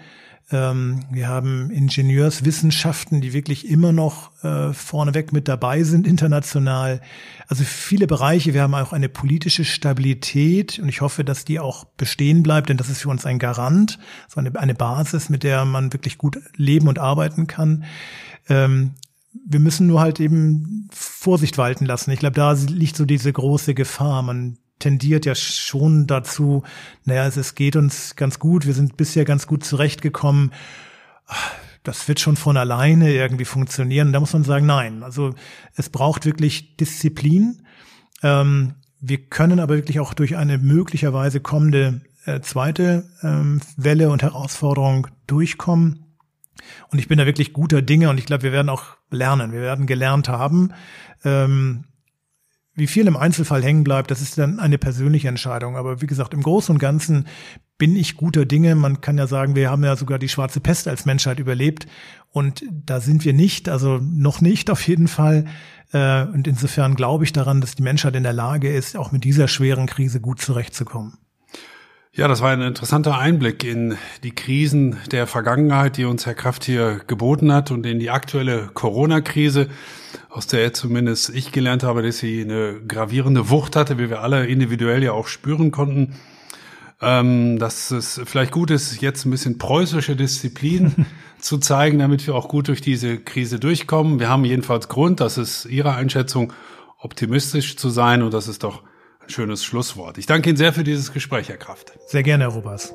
Ähm, wir haben Ingenieurswissenschaften, die wirklich immer noch äh, vorneweg mit dabei sind international. Also viele Bereiche. Wir haben auch eine politische Stabilität und ich hoffe, dass die auch bestehen bleibt, denn das ist für uns ein Garant, so eine, eine Basis, mit der man wirklich gut leben und arbeiten kann. Ähm, wir müssen nur halt eben Vorsicht walten lassen. Ich glaube, da liegt so diese große Gefahr. Man tendiert ja schon dazu, naja, es, es geht uns ganz gut, wir sind bisher ganz gut zurechtgekommen. Das wird schon von alleine irgendwie funktionieren. Da muss man sagen, nein. Also es braucht wirklich Disziplin. Ähm, wir können aber wirklich auch durch eine möglicherweise kommende äh, zweite ähm, Welle und Herausforderung durchkommen. Und ich bin da wirklich guter Dinge und ich glaube, wir werden auch lernen. Wir werden gelernt haben. Ähm, wie viel im Einzelfall hängen bleibt, das ist dann eine persönliche Entscheidung. Aber wie gesagt, im Großen und Ganzen bin ich guter Dinge. Man kann ja sagen, wir haben ja sogar die schwarze Pest als Menschheit überlebt. Und da sind wir nicht, also noch nicht auf jeden Fall. Äh, und insofern glaube ich daran, dass die Menschheit in der Lage ist, auch mit dieser schweren Krise gut zurechtzukommen. Ja, das war ein interessanter Einblick in die Krisen der Vergangenheit, die uns Herr Kraft hier geboten hat und in die aktuelle Corona-Krise, aus der zumindest ich gelernt habe, dass sie eine gravierende Wucht hatte, wie wir alle individuell ja auch spüren konnten. Ähm, dass es vielleicht gut ist, jetzt ein bisschen preußische Disziplin zu zeigen, damit wir auch gut durch diese Krise durchkommen. Wir haben jedenfalls Grund, das ist Ihre Einschätzung, optimistisch zu sein und das ist doch schönes Schlusswort. Ich danke Ihnen sehr für dieses Gespräch, Herr Kraft. Sehr gerne, Herr Robers.